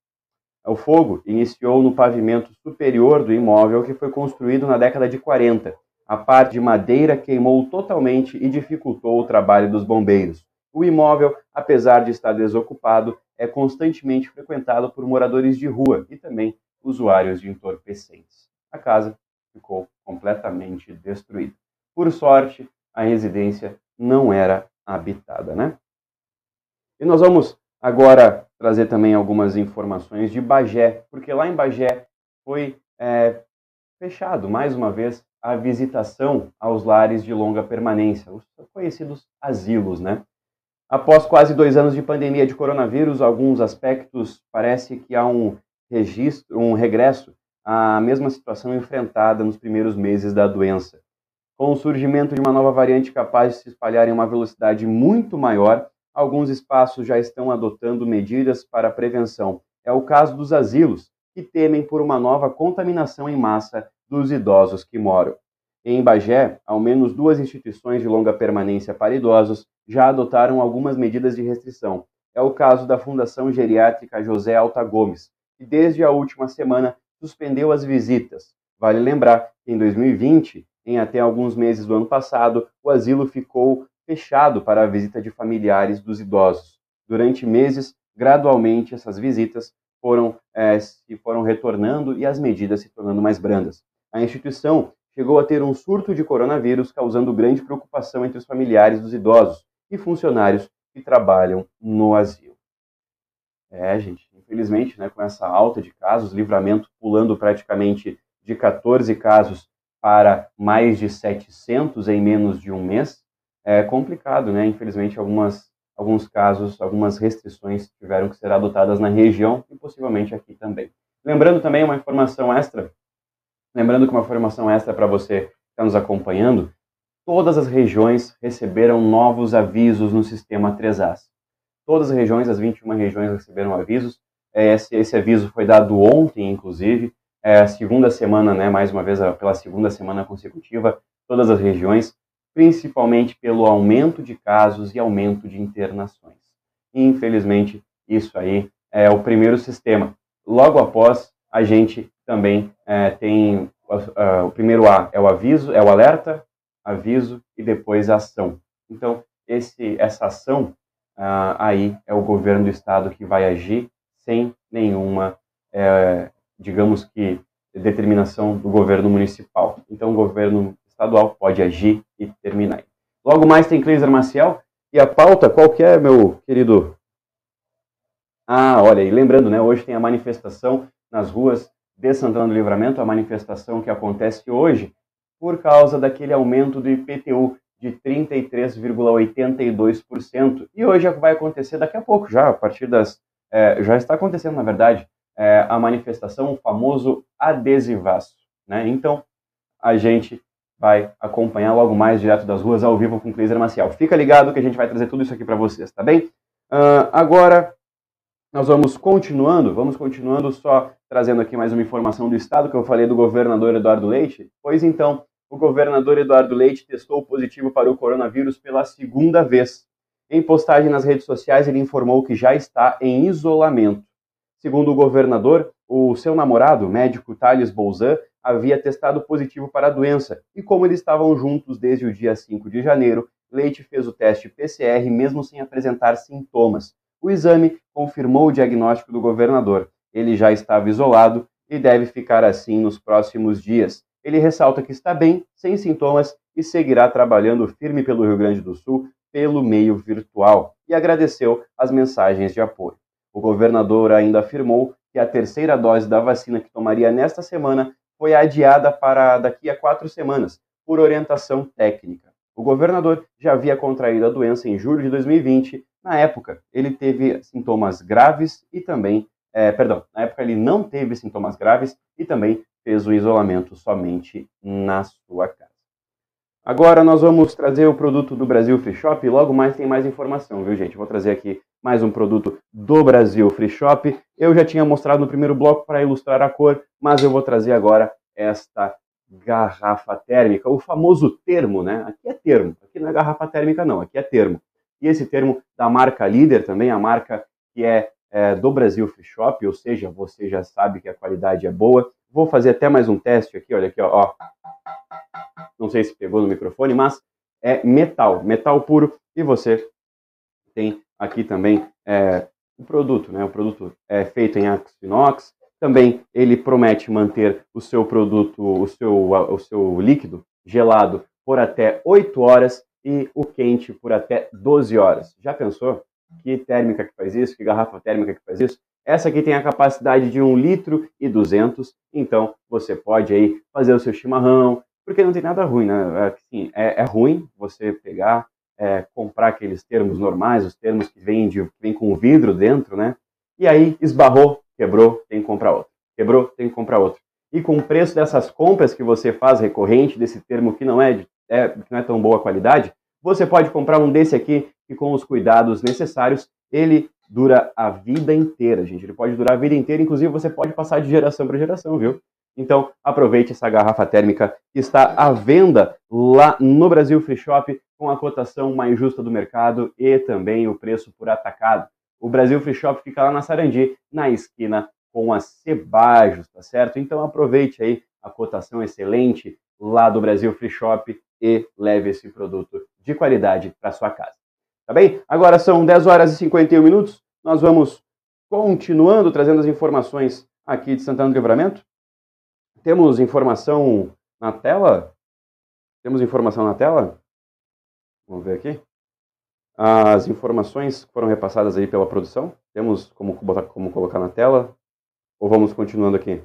O fogo iniciou no pavimento superior do imóvel que foi construído na década de 40. A parte de madeira queimou totalmente e dificultou o trabalho dos bombeiros. O imóvel, apesar de estar desocupado, é constantemente frequentado por moradores de rua e também usuários de entorpecentes. A casa ficou completamente destruída. Por sorte, a residência não era habitada, né? E nós vamos agora trazer também algumas informações de Bagé, porque lá em Bagé foi é, fechado mais uma vez a visitação aos lares de longa permanência, os conhecidos asilos, né? Após quase dois anos de pandemia de coronavírus, alguns aspectos parece que há um registro, um regresso à mesma situação enfrentada nos primeiros meses da doença. Com o surgimento de uma nova variante capaz de se espalhar em uma velocidade muito maior, alguns espaços já estão adotando medidas para prevenção. É o caso dos asilos, que temem por uma nova contaminação em massa dos idosos que moram. Em Bagé, ao menos duas instituições de longa permanência para idosos já adotaram algumas medidas de restrição. É o caso da Fundação Geriátrica José Alta Gomes, que desde a última semana suspendeu as visitas. Vale lembrar que em 2020, em até alguns meses do ano passado, o asilo ficou fechado para a visita de familiares dos idosos. durante meses, gradualmente essas visitas foram é, se foram retornando e as medidas se tornando mais brandas. A instituição chegou a ter um surto de coronavírus, causando grande preocupação entre os familiares dos idosos e funcionários que trabalham no asilo. É, gente, infelizmente, né, com essa alta de casos, livramento pulando praticamente de 14 casos para mais de 700 em menos de um mês, é complicado, né? Infelizmente, algumas alguns casos, algumas restrições tiveram que ser adotadas na região e possivelmente aqui também. Lembrando também uma informação extra, lembrando que uma informação extra para você que está nos acompanhando, todas as regiões receberam novos avisos no sistema 3As. Todas as regiões, as 21 regiões receberam avisos. Esse, esse aviso foi dado ontem, inclusive, é a segunda semana, né, mais uma vez pela segunda semana consecutiva, todas as regiões principalmente pelo aumento de casos e aumento de internações. Infelizmente, isso aí é o primeiro sistema. Logo após, a gente também é, tem uh, o primeiro A é o aviso, é o alerta, aviso e depois a ação. Então, esse, essa ação uh, aí é o governo do estado que vai agir sem nenhuma, é, digamos que, determinação do governo municipal. Então, o governo estadual pode agir e terminar. Logo mais tem Cleiser Maciel. E a pauta, qual que é, meu querido? Ah, olha, e lembrando, né, hoje tem a manifestação nas ruas de Santana do Livramento, a manifestação que acontece hoje por causa daquele aumento do IPTU de 33,82%. E hoje vai acontecer daqui a pouco, já a partir das. É, já está acontecendo, na verdade, é, a manifestação, o famoso adesivaço. Né? Então, a gente vai acompanhar logo mais direto das ruas ao vivo com o Cleiser Maciel. Fica ligado que a gente vai trazer tudo isso aqui para vocês, tá bem? Uh, agora, nós vamos continuando, vamos continuando só trazendo aqui mais uma informação do Estado, que eu falei do governador Eduardo Leite. Pois então, o governador Eduardo Leite testou positivo para o coronavírus pela segunda vez. Em postagem nas redes sociais, ele informou que já está em isolamento. Segundo o governador, o seu namorado, médico Thales Bolzan, havia testado positivo para a doença, e como eles estavam juntos desde o dia 5 de janeiro, Leite fez o teste PCR mesmo sem apresentar sintomas. O exame confirmou o diagnóstico do governador. Ele já estava isolado e deve ficar assim nos próximos dias. Ele ressalta que está bem, sem sintomas e seguirá trabalhando firme pelo Rio Grande do Sul pelo meio virtual e agradeceu as mensagens de apoio. O governador ainda afirmou que a terceira dose da vacina que tomaria nesta semana foi adiada para daqui a quatro semanas, por orientação técnica. O governador já havia contraído a doença em julho de 2020. Na época, ele teve sintomas graves e também, é, perdão, na época ele não teve sintomas graves e também fez o isolamento somente na sua casa. Agora nós vamos trazer o produto do Brasil Free Shop e logo mais tem mais informação, viu gente? Vou trazer aqui mais um produto do Brasil Free Shop. Eu já tinha mostrado no primeiro bloco para ilustrar a cor, mas eu vou trazer agora esta garrafa térmica, o famoso termo, né? Aqui é termo, aqui não é garrafa térmica não, aqui é termo. E esse termo da marca líder também, a marca que é, é do Brasil Free Shop, ou seja, você já sabe que a qualidade é boa. Vou fazer até mais um teste aqui, olha aqui, ó. ó. Não sei se pegou no microfone, mas é metal, metal puro, e você tem aqui também é, o produto, né? O produto é feito em aço inox. Também ele promete manter o seu produto, o seu, o seu líquido gelado por até 8 horas e o quente por até 12 horas. Já pensou? Que térmica que faz isso? Que garrafa térmica que faz isso? Essa aqui tem a capacidade de 1 litro e 200, então você pode aí fazer o seu chimarrão, porque não tem nada ruim, né? Assim, é, é ruim você pegar, é, comprar aqueles termos normais, os termos que vêm, vêm com vidro dentro, né? E aí esbarrou, quebrou, tem que comprar outro. Quebrou, tem que comprar outro. E com o preço dessas compras que você faz recorrente, desse termo que não é, de, é, que não é tão boa qualidade, você pode comprar um desse aqui que com os cuidados necessários, ele dura a vida inteira, gente. Ele pode durar a vida inteira, inclusive você pode passar de geração para geração, viu? Então, aproveite essa garrafa térmica que está à venda lá no Brasil Free Shop com a cotação mais justa do mercado e também o preço por atacado. O Brasil Free Shop fica lá na Sarandi, na esquina com a Cebajos, tá certo? Então aproveite aí a cotação excelente lá do Brasil Free Shop e leve esse produto de qualidade para sua casa. Tá bem? Agora são 10 horas e 51 minutos. Nós vamos continuando trazendo as informações aqui de Santana do Livramento. Temos informação na tela? Temos informação na tela? Vamos ver aqui. As informações foram repassadas aí pela produção. Temos como, botar, como colocar na tela? Ou vamos continuando aqui?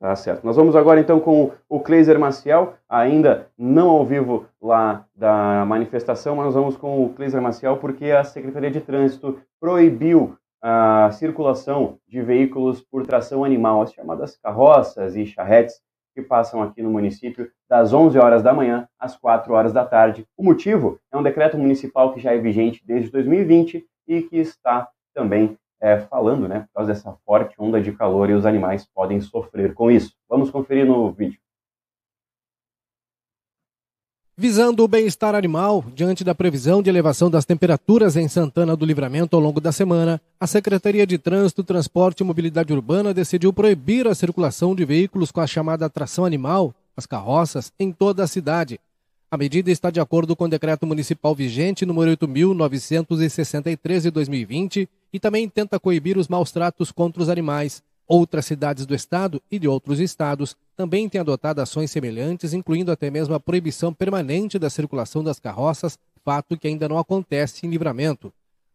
Tá certo. Nós vamos agora então com o Kleiser Maciel, ainda não ao vivo lá da manifestação, mas nós vamos com o Kleiser Maciel porque a Secretaria de Trânsito proibiu a circulação de veículos por tração animal, as chamadas carroças e charretes que passam aqui no município das 11 horas da manhã às 4 horas da tarde. O motivo é um decreto municipal que já é vigente desde 2020 e que está também é, falando, né, por causa dessa forte onda de calor e os animais podem sofrer com isso. Vamos conferir no vídeo. Visando o bem-estar animal, diante da previsão de elevação das temperaturas em Santana do Livramento ao longo da semana, a Secretaria de Trânsito, Transporte e Mobilidade Urbana decidiu proibir a circulação de veículos com a chamada atração animal, as carroças, em toda a cidade. A medida está de acordo com o decreto municipal vigente número 8.963 de 2020 e também tenta coibir os maus tratos contra os animais. Outras cidades do estado e de outros estados também têm adotado ações semelhantes, incluindo até mesmo a proibição permanente da circulação das carroças, fato que ainda não acontece em livramento.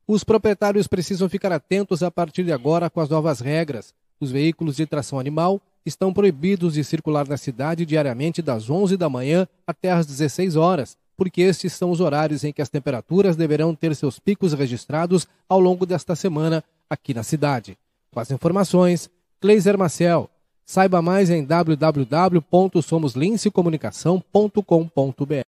Os proprietários precisam ficar atentos a partir de agora com as novas regras. Os veículos de tração animal estão proibidos de circular na cidade diariamente das 11 da manhã até às 16 horas, porque estes são os horários em que as temperaturas deverão ter seus picos registrados ao longo desta semana aqui na cidade. Com as informações, Kleiser Marcel. Saiba mais em www.somoslincecomunicação.com.br.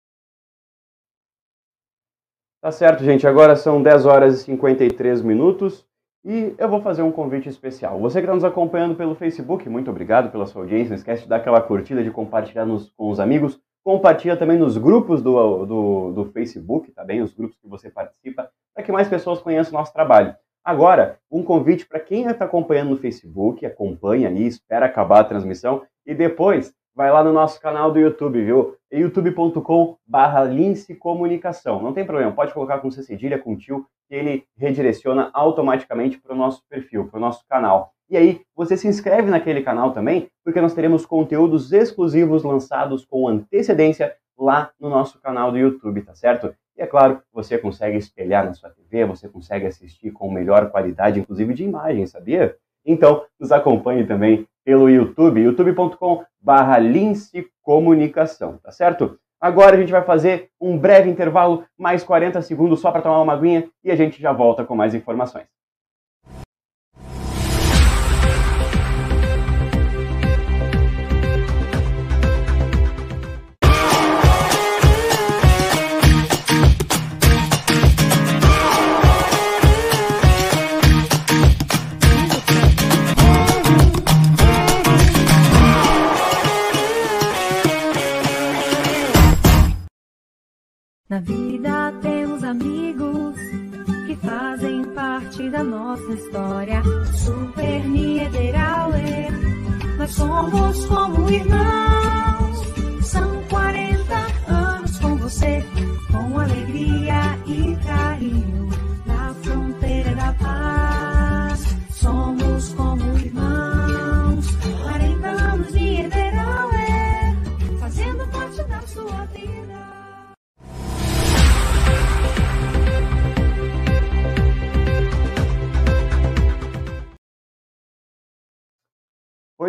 Tá certo, gente. Agora são 10 horas e 53 minutos e eu vou fazer um convite especial. Você que está nos acompanhando pelo Facebook, muito obrigado pela sua audiência. Não esquece de dar aquela curtida, de compartilhar nos, com os amigos. Compartilha também nos grupos do, do, do Facebook, tá bem? Os grupos que você participa, para que mais pessoas conheçam o nosso trabalho. Agora, um convite para quem está acompanhando no Facebook, acompanha aí, espera acabar a transmissão e depois vai lá no nosso canal do YouTube, viu? youtube.com barra Lince Comunicação. Não tem problema, pode colocar com C cedilha, com tio, que ele redireciona automaticamente para o nosso perfil, para o nosso canal. E aí, você se inscreve naquele canal também, porque nós teremos conteúdos exclusivos lançados com antecedência lá no nosso canal do YouTube, tá certo? E é claro, você consegue espelhar na sua TV, você consegue assistir com melhor qualidade, inclusive de imagem, sabia? Então, nos acompanhe também pelo YouTube, youtube.com/barra Comunicação, tá certo? Agora a gente vai fazer um breve intervalo, mais 40 segundos só para tomar uma aguinha e a gente já volta com mais informações.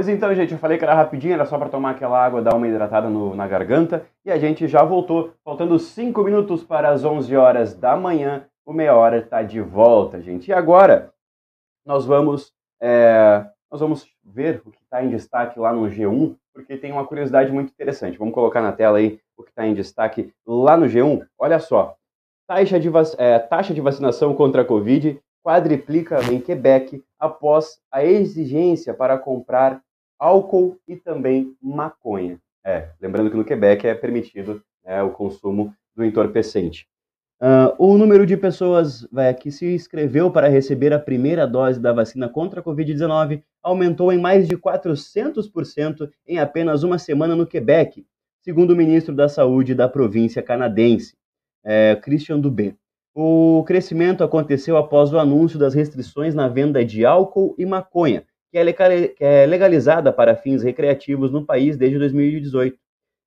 Então, gente, eu falei que era rapidinho, era só para tomar aquela água, dar uma hidratada no, na garganta. E a gente já voltou, faltando 5 minutos para as 11 horas da manhã. O Meia Hora está de volta, gente. E agora, nós vamos, é, nós vamos ver o que está em destaque lá no G1, porque tem uma curiosidade muito interessante. Vamos colocar na tela aí o que está em destaque lá no G1. Olha só, taxa de, é, taxa de vacinação contra a Covid quadriplica em Quebec após a exigência para comprar álcool e também maconha. É, lembrando que no Quebec é permitido né, o consumo do entorpecente. Uh, o número de pessoas é, que se inscreveu para receber a primeira dose da vacina contra a Covid-19 aumentou em mais de 400% em apenas uma semana no Quebec, segundo o ministro da Saúde da província canadense. é, Christian Dubé. O crescimento aconteceu após o anúncio das restrições na venda de álcool e maconha, que é legalizada para fins recreativos no país desde 2018.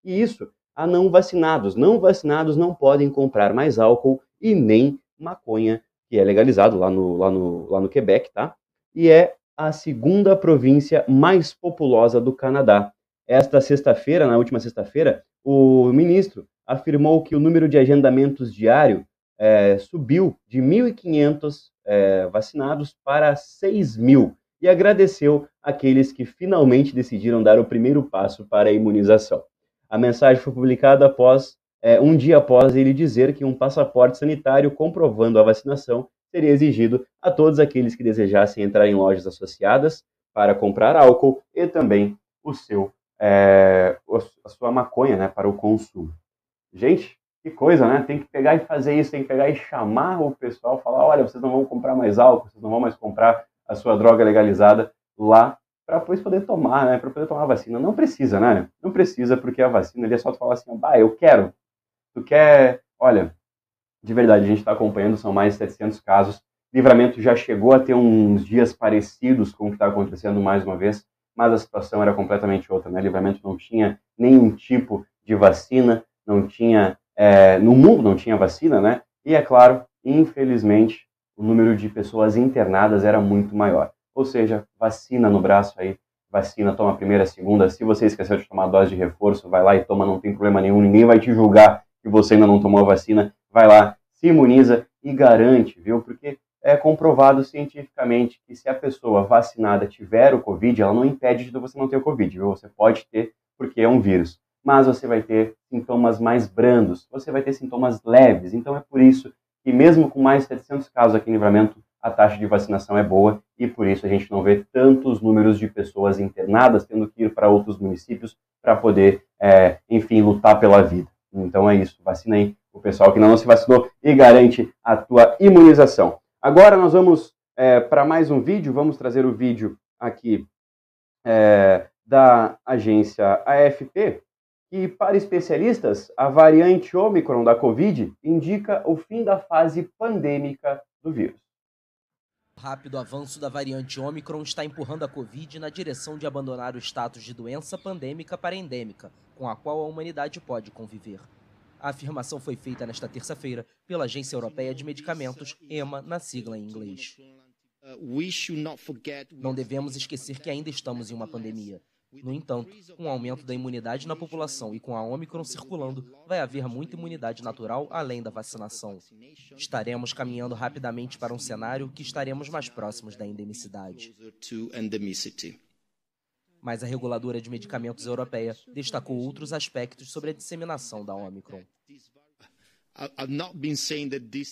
E isso a não vacinados. Não vacinados não podem comprar mais álcool e nem maconha, que é legalizado lá no, lá no, lá no Quebec, tá? E é a segunda província mais populosa do Canadá. Esta sexta-feira, na última sexta-feira, o ministro afirmou que o número de agendamentos diário é, subiu de 1.500 é, vacinados para 6 mil e agradeceu aqueles que finalmente decidiram dar o primeiro passo para a imunização. A mensagem foi publicada após é, um dia após ele dizer que um passaporte sanitário comprovando a vacinação seria exigido a todos aqueles que desejassem entrar em lojas associadas para comprar álcool e também o seu é, a sua maconha né, para o consumo. Gente, que coisa, né? Tem que pegar e fazer isso, tem que pegar e chamar o pessoal, falar, olha, vocês não vão comprar mais álcool, vocês não vão mais comprar a sua droga legalizada lá para depois poder tomar, né? Para poder tomar a vacina. Não precisa, né? Não precisa, porque a vacina ali é só tu falar assim, bah, eu quero. Tu quer, olha, de verdade, a gente está acompanhando, são mais de 700 casos. Livramento já chegou a ter uns dias parecidos com o que está acontecendo mais uma vez, mas a situação era completamente outra, né? Livramento não tinha nenhum tipo de vacina, não tinha, é, no mundo não tinha vacina, né? E é claro, infelizmente, o número de pessoas internadas era muito maior. Ou seja, vacina no braço aí, vacina, toma a primeira, a segunda. Se você esqueceu de tomar a dose de reforço, vai lá e toma, não tem problema nenhum, ninguém vai te julgar que você ainda não tomou a vacina. Vai lá, se imuniza e garante, viu? Porque é comprovado cientificamente que se a pessoa vacinada tiver o Covid, ela não impede de você não ter o Covid, viu? Você pode ter porque é um vírus mas você vai ter sintomas mais brandos, você vai ter sintomas leves. Então é por isso que mesmo com mais de 700 casos aqui em Livramento, a taxa de vacinação é boa e por isso a gente não vê tantos números de pessoas internadas tendo que ir para outros municípios para poder, é, enfim, lutar pela vida. Então é isso, vacina aí o pessoal que não se vacinou e garante a tua imunização. Agora nós vamos é, para mais um vídeo, vamos trazer o vídeo aqui é, da agência AFP, que, para especialistas, a variante Ômicron da Covid indica o fim da fase pandêmica do vírus. O rápido avanço da variante Ômicron está empurrando a Covid na direção de abandonar o status de doença pandêmica para endêmica, com a qual a humanidade pode conviver. A afirmação foi feita nesta terça-feira pela Agência Europeia de Medicamentos, EMA, na sigla em inglês. Não devemos esquecer que ainda estamos em uma pandemia. No entanto, com o aumento da imunidade na população e com a Omicron circulando, vai haver muita imunidade natural além da vacinação. Estaremos caminhando rapidamente para um cenário que estaremos mais próximos da endemicidade. Mas a reguladora de medicamentos europeia destacou outros aspectos sobre a disseminação da Omicron.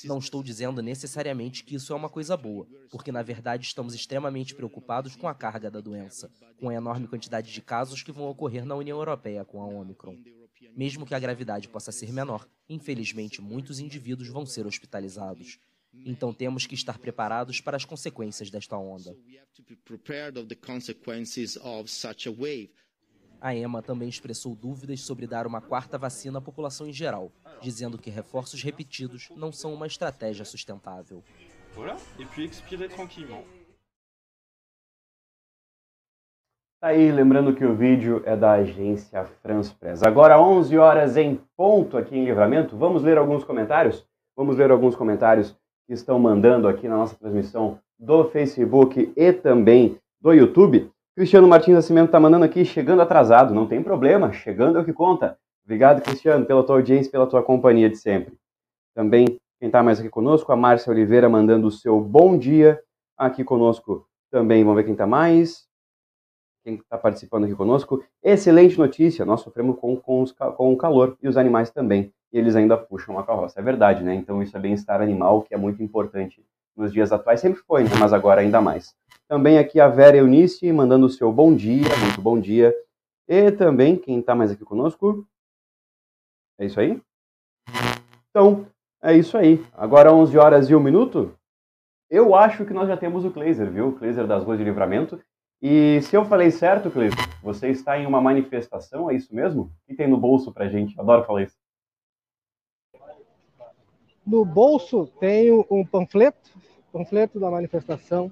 Não estou dizendo necessariamente que isso é uma coisa boa, porque na verdade estamos extremamente preocupados com a carga da doença, com a enorme quantidade de casos que vão ocorrer na União Europeia com a Omicron. Mesmo que a gravidade possa ser menor, infelizmente muitos indivíduos vão ser hospitalizados. Então temos que estar preparados para as consequências desta onda. A EMA também expressou dúvidas sobre dar uma quarta vacina à população em geral, dizendo que reforços repetidos não são uma estratégia sustentável. Tá aí, lembrando que o vídeo é da agência France Press. Agora 11 horas em ponto aqui em Livramento. Vamos ler alguns comentários? Vamos ler alguns comentários que estão mandando aqui na nossa transmissão do Facebook e também do YouTube. Cristiano Martins Nascimento está mandando aqui, chegando atrasado, não tem problema, chegando é o que conta. Obrigado, Cristiano, pela tua audiência, pela tua companhia de sempre. Também, quem está mais aqui conosco, a Márcia Oliveira mandando o seu bom dia aqui conosco também. Vamos ver quem está mais. Quem está participando aqui conosco. Excelente notícia, nós sofremos com, com, os, com o calor e os animais também. E eles ainda puxam a carroça. É verdade, né? Então isso é bem-estar animal, que é muito importante nos dias atuais. Sempre foi, né? mas agora ainda mais. Também aqui a Vera Eunice mandando o seu bom dia, muito bom dia. E também, quem está mais aqui conosco? É isso aí? Então, é isso aí. Agora 11 horas e 1 minuto. Eu acho que nós já temos o Kleiser, viu? O Kleiser das Ruas de Livramento. E se eu falei certo, Kleiser, você está em uma manifestação, é isso mesmo? O que tem no bolso pra gente? Adoro falar isso. No bolso tenho um panfleto, panfleto da manifestação,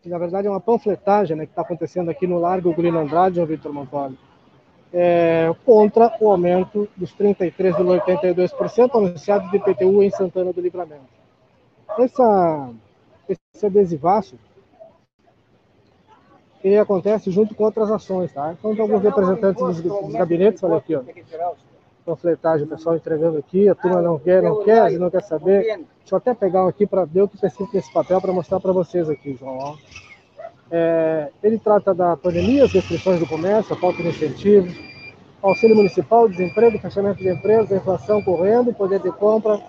que na verdade é uma panfletagem né, que está acontecendo aqui no Largo Grilo Andrade, João Vitor Montoli, é, contra o aumento dos 33,82% anunciados de IPTU em Santana do Livramento. Essa, esse adesivaço ele acontece junto com outras ações, tá? Então, alguns representantes dos, dos gabinetes, olha aqui, ó, panfletagem, o pessoal entregando aqui, a turma não quer, não quer, não quer saber. Deixa eu até pegar um aqui para ver o que está escrito nesse papel para mostrar para vocês aqui, João. É, ele trata da pandemia, as restrições do comércio, a falta de incentivos, auxílio municipal, desemprego, fechamento de empresas, inflação correndo, poder de compra,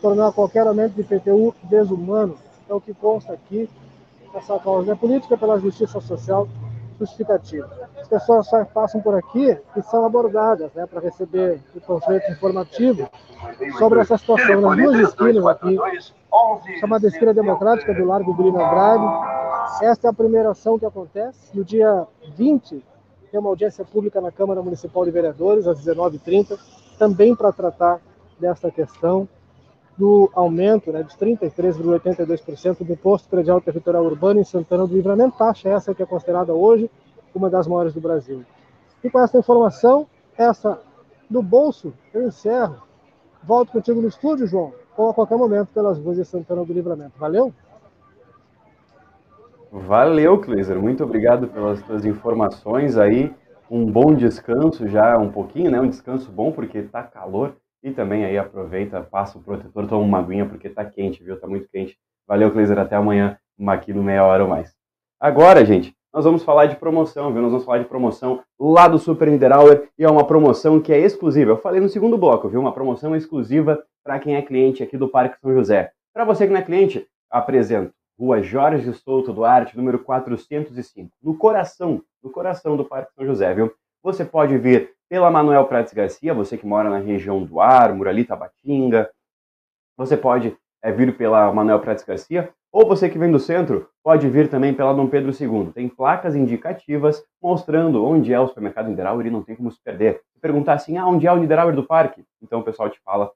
tornar qualquer aumento de IPTU desumano. Então, o que consta aqui, essa causa é política pela justiça social justificativa. As pessoas só passam por aqui e são abordadas né, para receber o panfleto informativo sobre essa situação. Nas duas esquinas aqui, chamada Esquina Democrática do Largo Grino Andrade. Esta é a primeira ação que acontece. No dia 20, tem uma audiência pública na Câmara Municipal de Vereadores, às 19h30, também para tratar desta questão do aumento né, de 33,82% do imposto predial territorial urbano em Santana do Livramento, taxa essa que é considerada hoje uma das maiores do Brasil. E com essa informação, essa do bolso, eu encerro. Volto contigo no estúdio, João, ou a qualquer momento pelas ruas de Santana do Livramento. Valeu? Valeu, Cleiser. Muito obrigado pelas suas informações aí. Um bom descanso já, um pouquinho, né? Um descanso bom porque tá calor. E também aí aproveita, passa o protetor, toma uma aguinha porque tá quente, viu? Tá muito quente. Valeu, Cleiser. Até amanhã, aqui no meia hora ou mais. Agora, gente, nós vamos falar de promoção, viu? Nós vamos falar de promoção lá do Super Niederauer e é uma promoção que é exclusiva. Eu falei no segundo bloco, viu? Uma promoção exclusiva para quem é cliente aqui do Parque São José. Para você que não é cliente, apresento Rua Jorge Souto Duarte, número 405, no coração, no coração do Parque São José, viu? Você pode vir pela Manuel Prates Garcia, você que mora na região do Ar, Murali, Tabatinga. Você pode é, vir pela Manuel Prates Garcia, ou você que vem do centro, pode vir também pela Dom Pedro II. Tem placas indicativas mostrando onde é o supermercado Niederauer e não tem como se perder. Se perguntar assim, ah, onde é o Niederauer do parque? Então o pessoal te fala,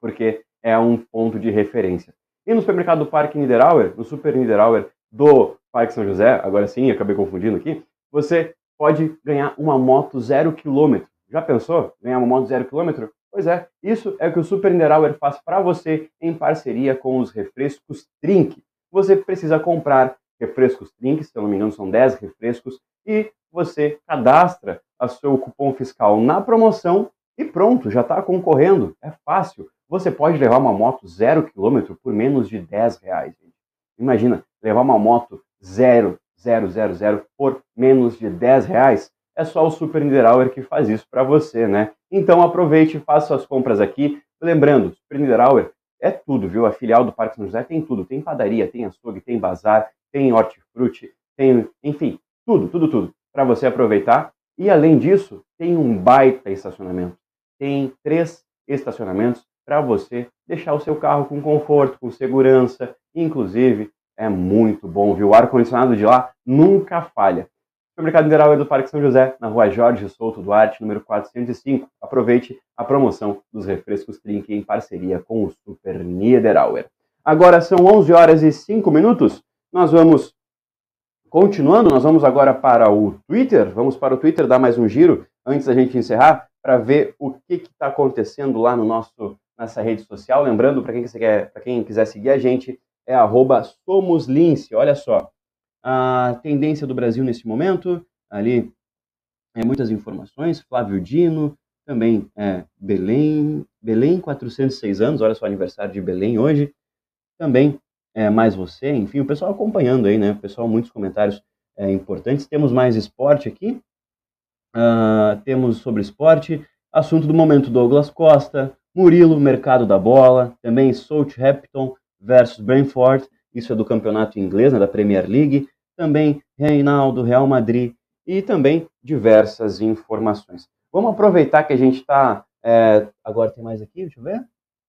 porque é um ponto de referência. E no supermercado do Parque Niederauer, no Super Niederauer do Parque São José, agora sim, acabei confundindo aqui, você pode ganhar uma moto zero quilômetro. Já pensou? Ganhar uma moto zero quilômetro? Pois é, isso é o que o Super Niederauer faz para você em parceria com os refrescos Trink. Você precisa comprar refrescos Trink, se eu não me engano são 10 refrescos, e você cadastra o seu cupom fiscal na promoção e pronto, já está concorrendo. É fácil. Você pode levar uma moto zero quilômetro por menos de 10 reais. Imagina, levar uma moto zero 000 por menos de 10 reais, é só o Super Niederauer que faz isso para você, né? Então aproveite e faça suas compras aqui. Lembrando, Super Niederauer é tudo, viu? A filial do Parque São José tem tudo. Tem padaria, tem açougue, tem bazar, tem hortifruti, tem, enfim, tudo, tudo, tudo para você aproveitar. E além disso, tem um baita estacionamento. Tem três estacionamentos para você deixar o seu carro com conforto, com segurança, inclusive é muito bom, viu? O ar-condicionado de lá nunca falha. Supermercado Niederauer do Parque São José, na rua Jorge Souto Duarte, número 405. Aproveite a promoção dos refrescos Trink em parceria com o Super Niederauer. Agora são 11 horas e 5 minutos. Nós vamos continuando, nós vamos agora para o Twitter. Vamos para o Twitter dar mais um giro antes da gente encerrar para ver o que está acontecendo lá no nosso nessa rede social. Lembrando para quem, quem quiser seguir a gente, é somoslince. Olha só, a tendência do Brasil nesse momento, ali é muitas informações, Flávio Dino, também é Belém, Belém 406 anos, olha só aniversário de Belém hoje, também é mais você, enfim, o pessoal acompanhando aí, né, o pessoal, muitos comentários é, importantes, temos mais esporte aqui, uh, temos sobre esporte, assunto do momento Douglas Costa, Murilo, mercado da bola, também Southampton, versus Brentford, isso é do campeonato inglês, né, da Premier League, também Reinaldo, Real Madrid e também diversas informações. Vamos aproveitar que a gente está. É, agora tem mais aqui, deixa eu ver.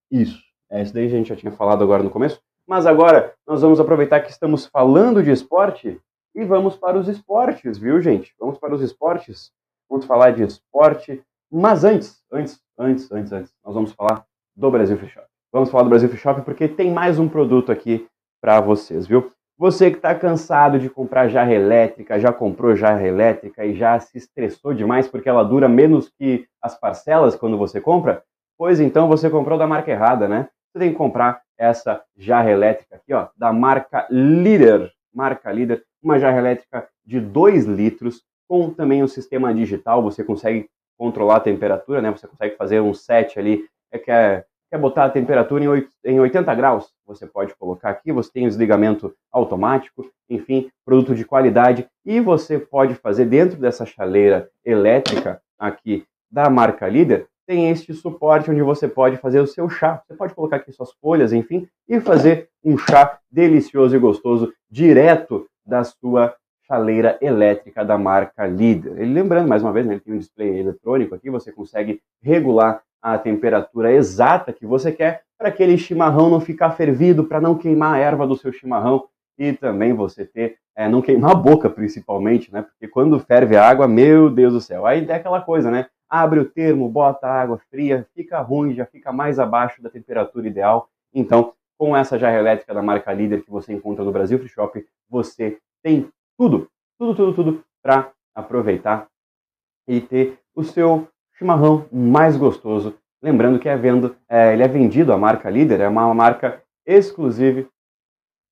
Isso, é, esse daí a gente já tinha falado agora no começo. Mas agora nós vamos aproveitar que estamos falando de esporte e vamos para os esportes, viu, gente? Vamos para os esportes. Vamos falar de esporte. Mas antes, antes, antes, antes, antes, nós vamos falar do Brasil Free Shop. Vamos falar do Brasil Free Shop porque tem mais um produto aqui para vocês, viu? Você que está cansado de comprar jarra elétrica, já comprou jarra elétrica e já se estressou demais porque ela dura menos que as parcelas quando você compra? Pois então você comprou da marca errada, né? Você tem que comprar essa jarra elétrica aqui, ó, da marca Líder. Marca Líder, uma jarra elétrica de 2 litros, com também um sistema digital, você consegue controlar a temperatura, né? Você consegue fazer um set ali, é que é quer botar a temperatura em 80 graus, você pode colocar aqui, você tem o desligamento automático, enfim, produto de qualidade, e você pode fazer dentro dessa chaleira elétrica aqui da marca Líder, tem este suporte onde você pode fazer o seu chá. Você pode colocar aqui suas folhas, enfim, e fazer um chá delicioso e gostoso direto da sua chaleira elétrica da marca Líder. Lembrando, mais uma vez, né, ele tem um display eletrônico aqui, você consegue regular a temperatura exata que você quer para aquele chimarrão não ficar fervido, para não queimar a erva do seu chimarrão e também você ter, é, não queimar a boca principalmente, né? Porque quando ferve a água, meu Deus do céu, aí é aquela coisa, né? Abre o termo, bota água fria, fica ruim, já fica mais abaixo da temperatura ideal. Então, com essa jarra elétrica da marca Líder que você encontra no Brasil Free Shop, você tem tudo, tudo, tudo, tudo para aproveitar e ter o seu chimarrão mais gostoso. Lembrando que é vendo, é, ele é vendido, a marca Líder é uma marca exclusiva.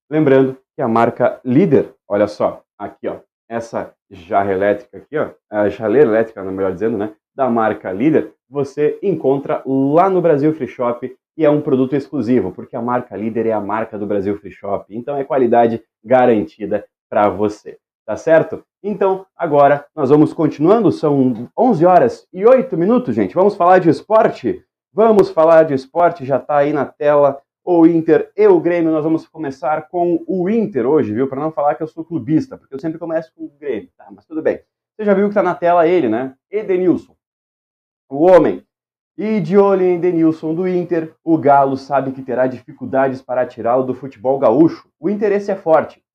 Lembrando que a marca Líder, olha só, aqui ó, essa jarra elétrica aqui ó, a chaleira elétrica, melhor dizendo, né, da marca Líder, você encontra lá no Brasil Free Shop e é um produto exclusivo, porque a marca Líder é a marca do Brasil Free Shop, então é qualidade garantida para você, tá certo? Então, agora nós vamos continuando, são 11 horas e 8 minutos, gente. Vamos falar de esporte? Vamos falar de esporte, já está aí na tela o Inter e o Grêmio. Nós vamos começar com o Inter hoje, viu? Para não falar que eu sou clubista, porque eu sempre começo com o Grêmio, tá? Mas tudo bem. Você já viu que está na tela ele, né? Edenilson, o homem. E de olho em Edenilson do Inter, o Galo sabe que terá dificuldades para tirá-lo do futebol gaúcho. O interesse é forte.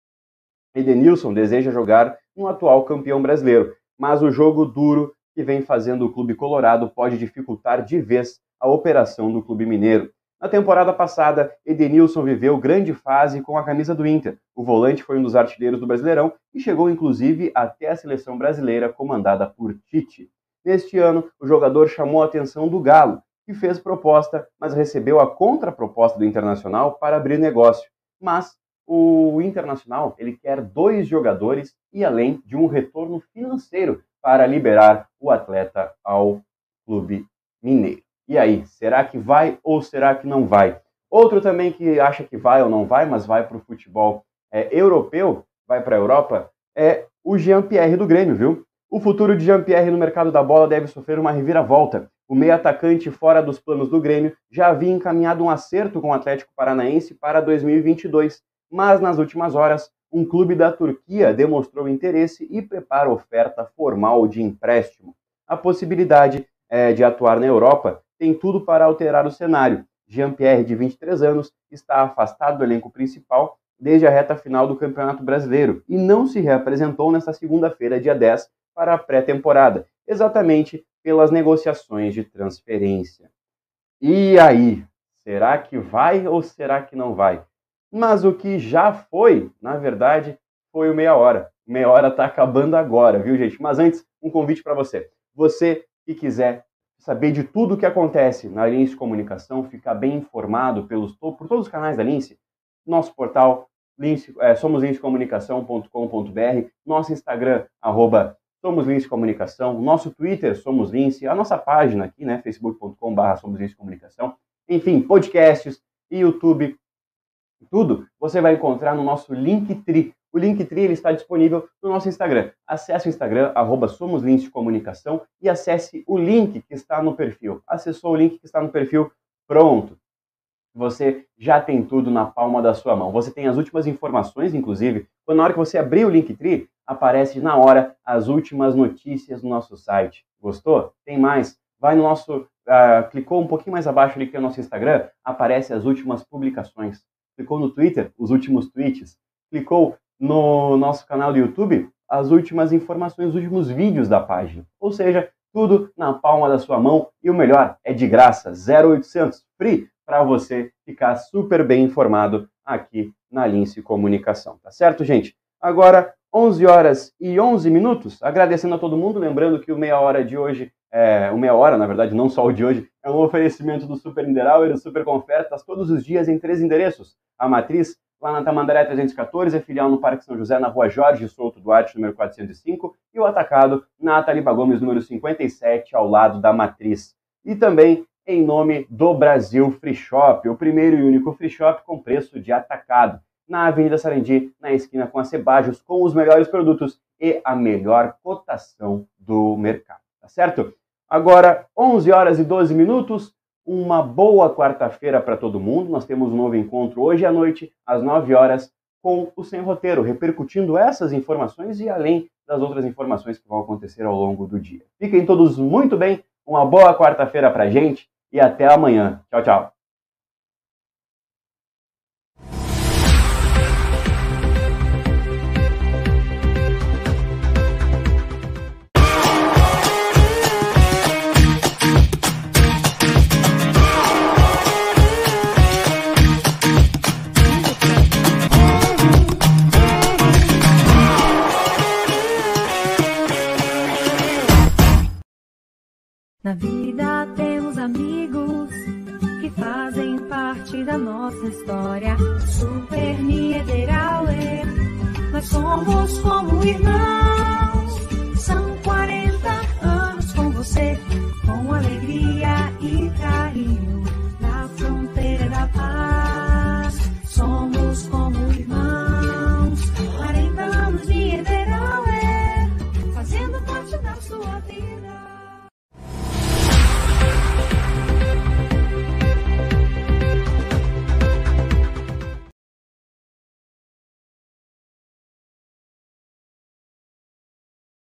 Edenilson deseja jogar um atual campeão brasileiro, mas o jogo duro que vem fazendo o clube colorado pode dificultar de vez a operação do clube mineiro. Na temporada passada, Edenilson viveu grande fase com a camisa do Inter. O volante foi um dos artilheiros do Brasileirão e chegou inclusive até a seleção brasileira comandada por Tite. Neste ano, o jogador chamou a atenção do Galo, que fez proposta, mas recebeu a contraproposta do Internacional para abrir negócio. Mas o Internacional ele quer dois jogadores e além de um retorno financeiro para liberar o atleta ao clube mineiro. E aí, será que vai ou será que não vai? Outro também que acha que vai ou não vai, mas vai para o futebol é, europeu, vai para a Europa, é o Jean-Pierre do Grêmio, viu? O futuro de Jean-Pierre no mercado da bola deve sofrer uma reviravolta. O meio atacante fora dos planos do Grêmio já havia encaminhado um acerto com o Atlético Paranaense para 2022 mas nas últimas horas, um clube da Turquia demonstrou interesse e prepara oferta formal de empréstimo. A possibilidade é, de atuar na Europa tem tudo para alterar o cenário. Jean-Pierre, de 23 anos, está afastado do elenco principal desde a reta final do Campeonato Brasileiro e não se reapresentou nesta segunda-feira, dia 10, para a pré-temporada, exatamente pelas negociações de transferência. E aí, será que vai ou será que não vai? Mas o que já foi, na verdade, foi o meia hora. Meia hora está acabando agora, viu, gente? Mas antes, um convite para você. Você que quiser saber de tudo o que acontece na Lince Comunicação, ficar bem informado pelos, por todos os canais da Lince, nosso portal Lince, é, somoslincecomunicação.com.br, nosso Instagram, arroba Somos Lince Comunicação, nosso Twitter, Somos Lince, a nossa página aqui, né, facebook.com.br Somos Lince Comunicação, enfim, podcasts YouTube tudo você vai encontrar no nosso Linktree. O Linktree ele está disponível no nosso Instagram. Acesse o Instagram, arroba Somos Links de Comunicação e acesse o link que está no perfil. Acessou o link que está no perfil, pronto. Você já tem tudo na palma da sua mão. Você tem as últimas informações, inclusive, quando na hora que você abrir o Linktree, aparece na hora as últimas notícias no nosso site. Gostou? Tem mais? Vai no nosso, uh, clicou um pouquinho mais abaixo ali que é o nosso Instagram, aparece as últimas publicações clicou no Twitter, os últimos tweets, clicou no nosso canal do YouTube, as últimas informações, os últimos vídeos da página. Ou seja, tudo na palma da sua mão e o melhor, é de graça, 0800 free para você ficar super bem informado aqui na Lince Comunicação, tá certo, gente? Agora, 11 horas e 11 minutos, agradecendo a todo mundo, lembrando que o meia hora de hoje, é, meia hora, na verdade, não só o de hoje, é um oferecimento do Super Niederauer, Super Confertas, todos os dias em três endereços. A Matriz, lá na Tamandaré 314, a filial no Parque São José, na rua Jorge Souto Duarte, número 405, e o Atacado, na Taliba Gomes, número 57, ao lado da Matriz. E também em nome do Brasil Free Shop, o primeiro e único free shop com preço de atacado, na Avenida Sarandi, na esquina com a Cebajos, com os melhores produtos e a melhor cotação do mercado, tá certo? Agora, 11 horas e 12 minutos, uma boa quarta-feira para todo mundo. Nós temos um novo encontro hoje à noite, às 9 horas, com o Sem Roteiro, repercutindo essas informações e além das outras informações que vão acontecer ao longo do dia. Fiquem todos muito bem, uma boa quarta-feira para gente e até amanhã. Tchau, tchau. Na vida temos amigos que fazem parte da nossa história. Super Niederauer, nós somos como irmãos. São 40 anos com você, com alegria e carinho, na fronteira da paz. Somos como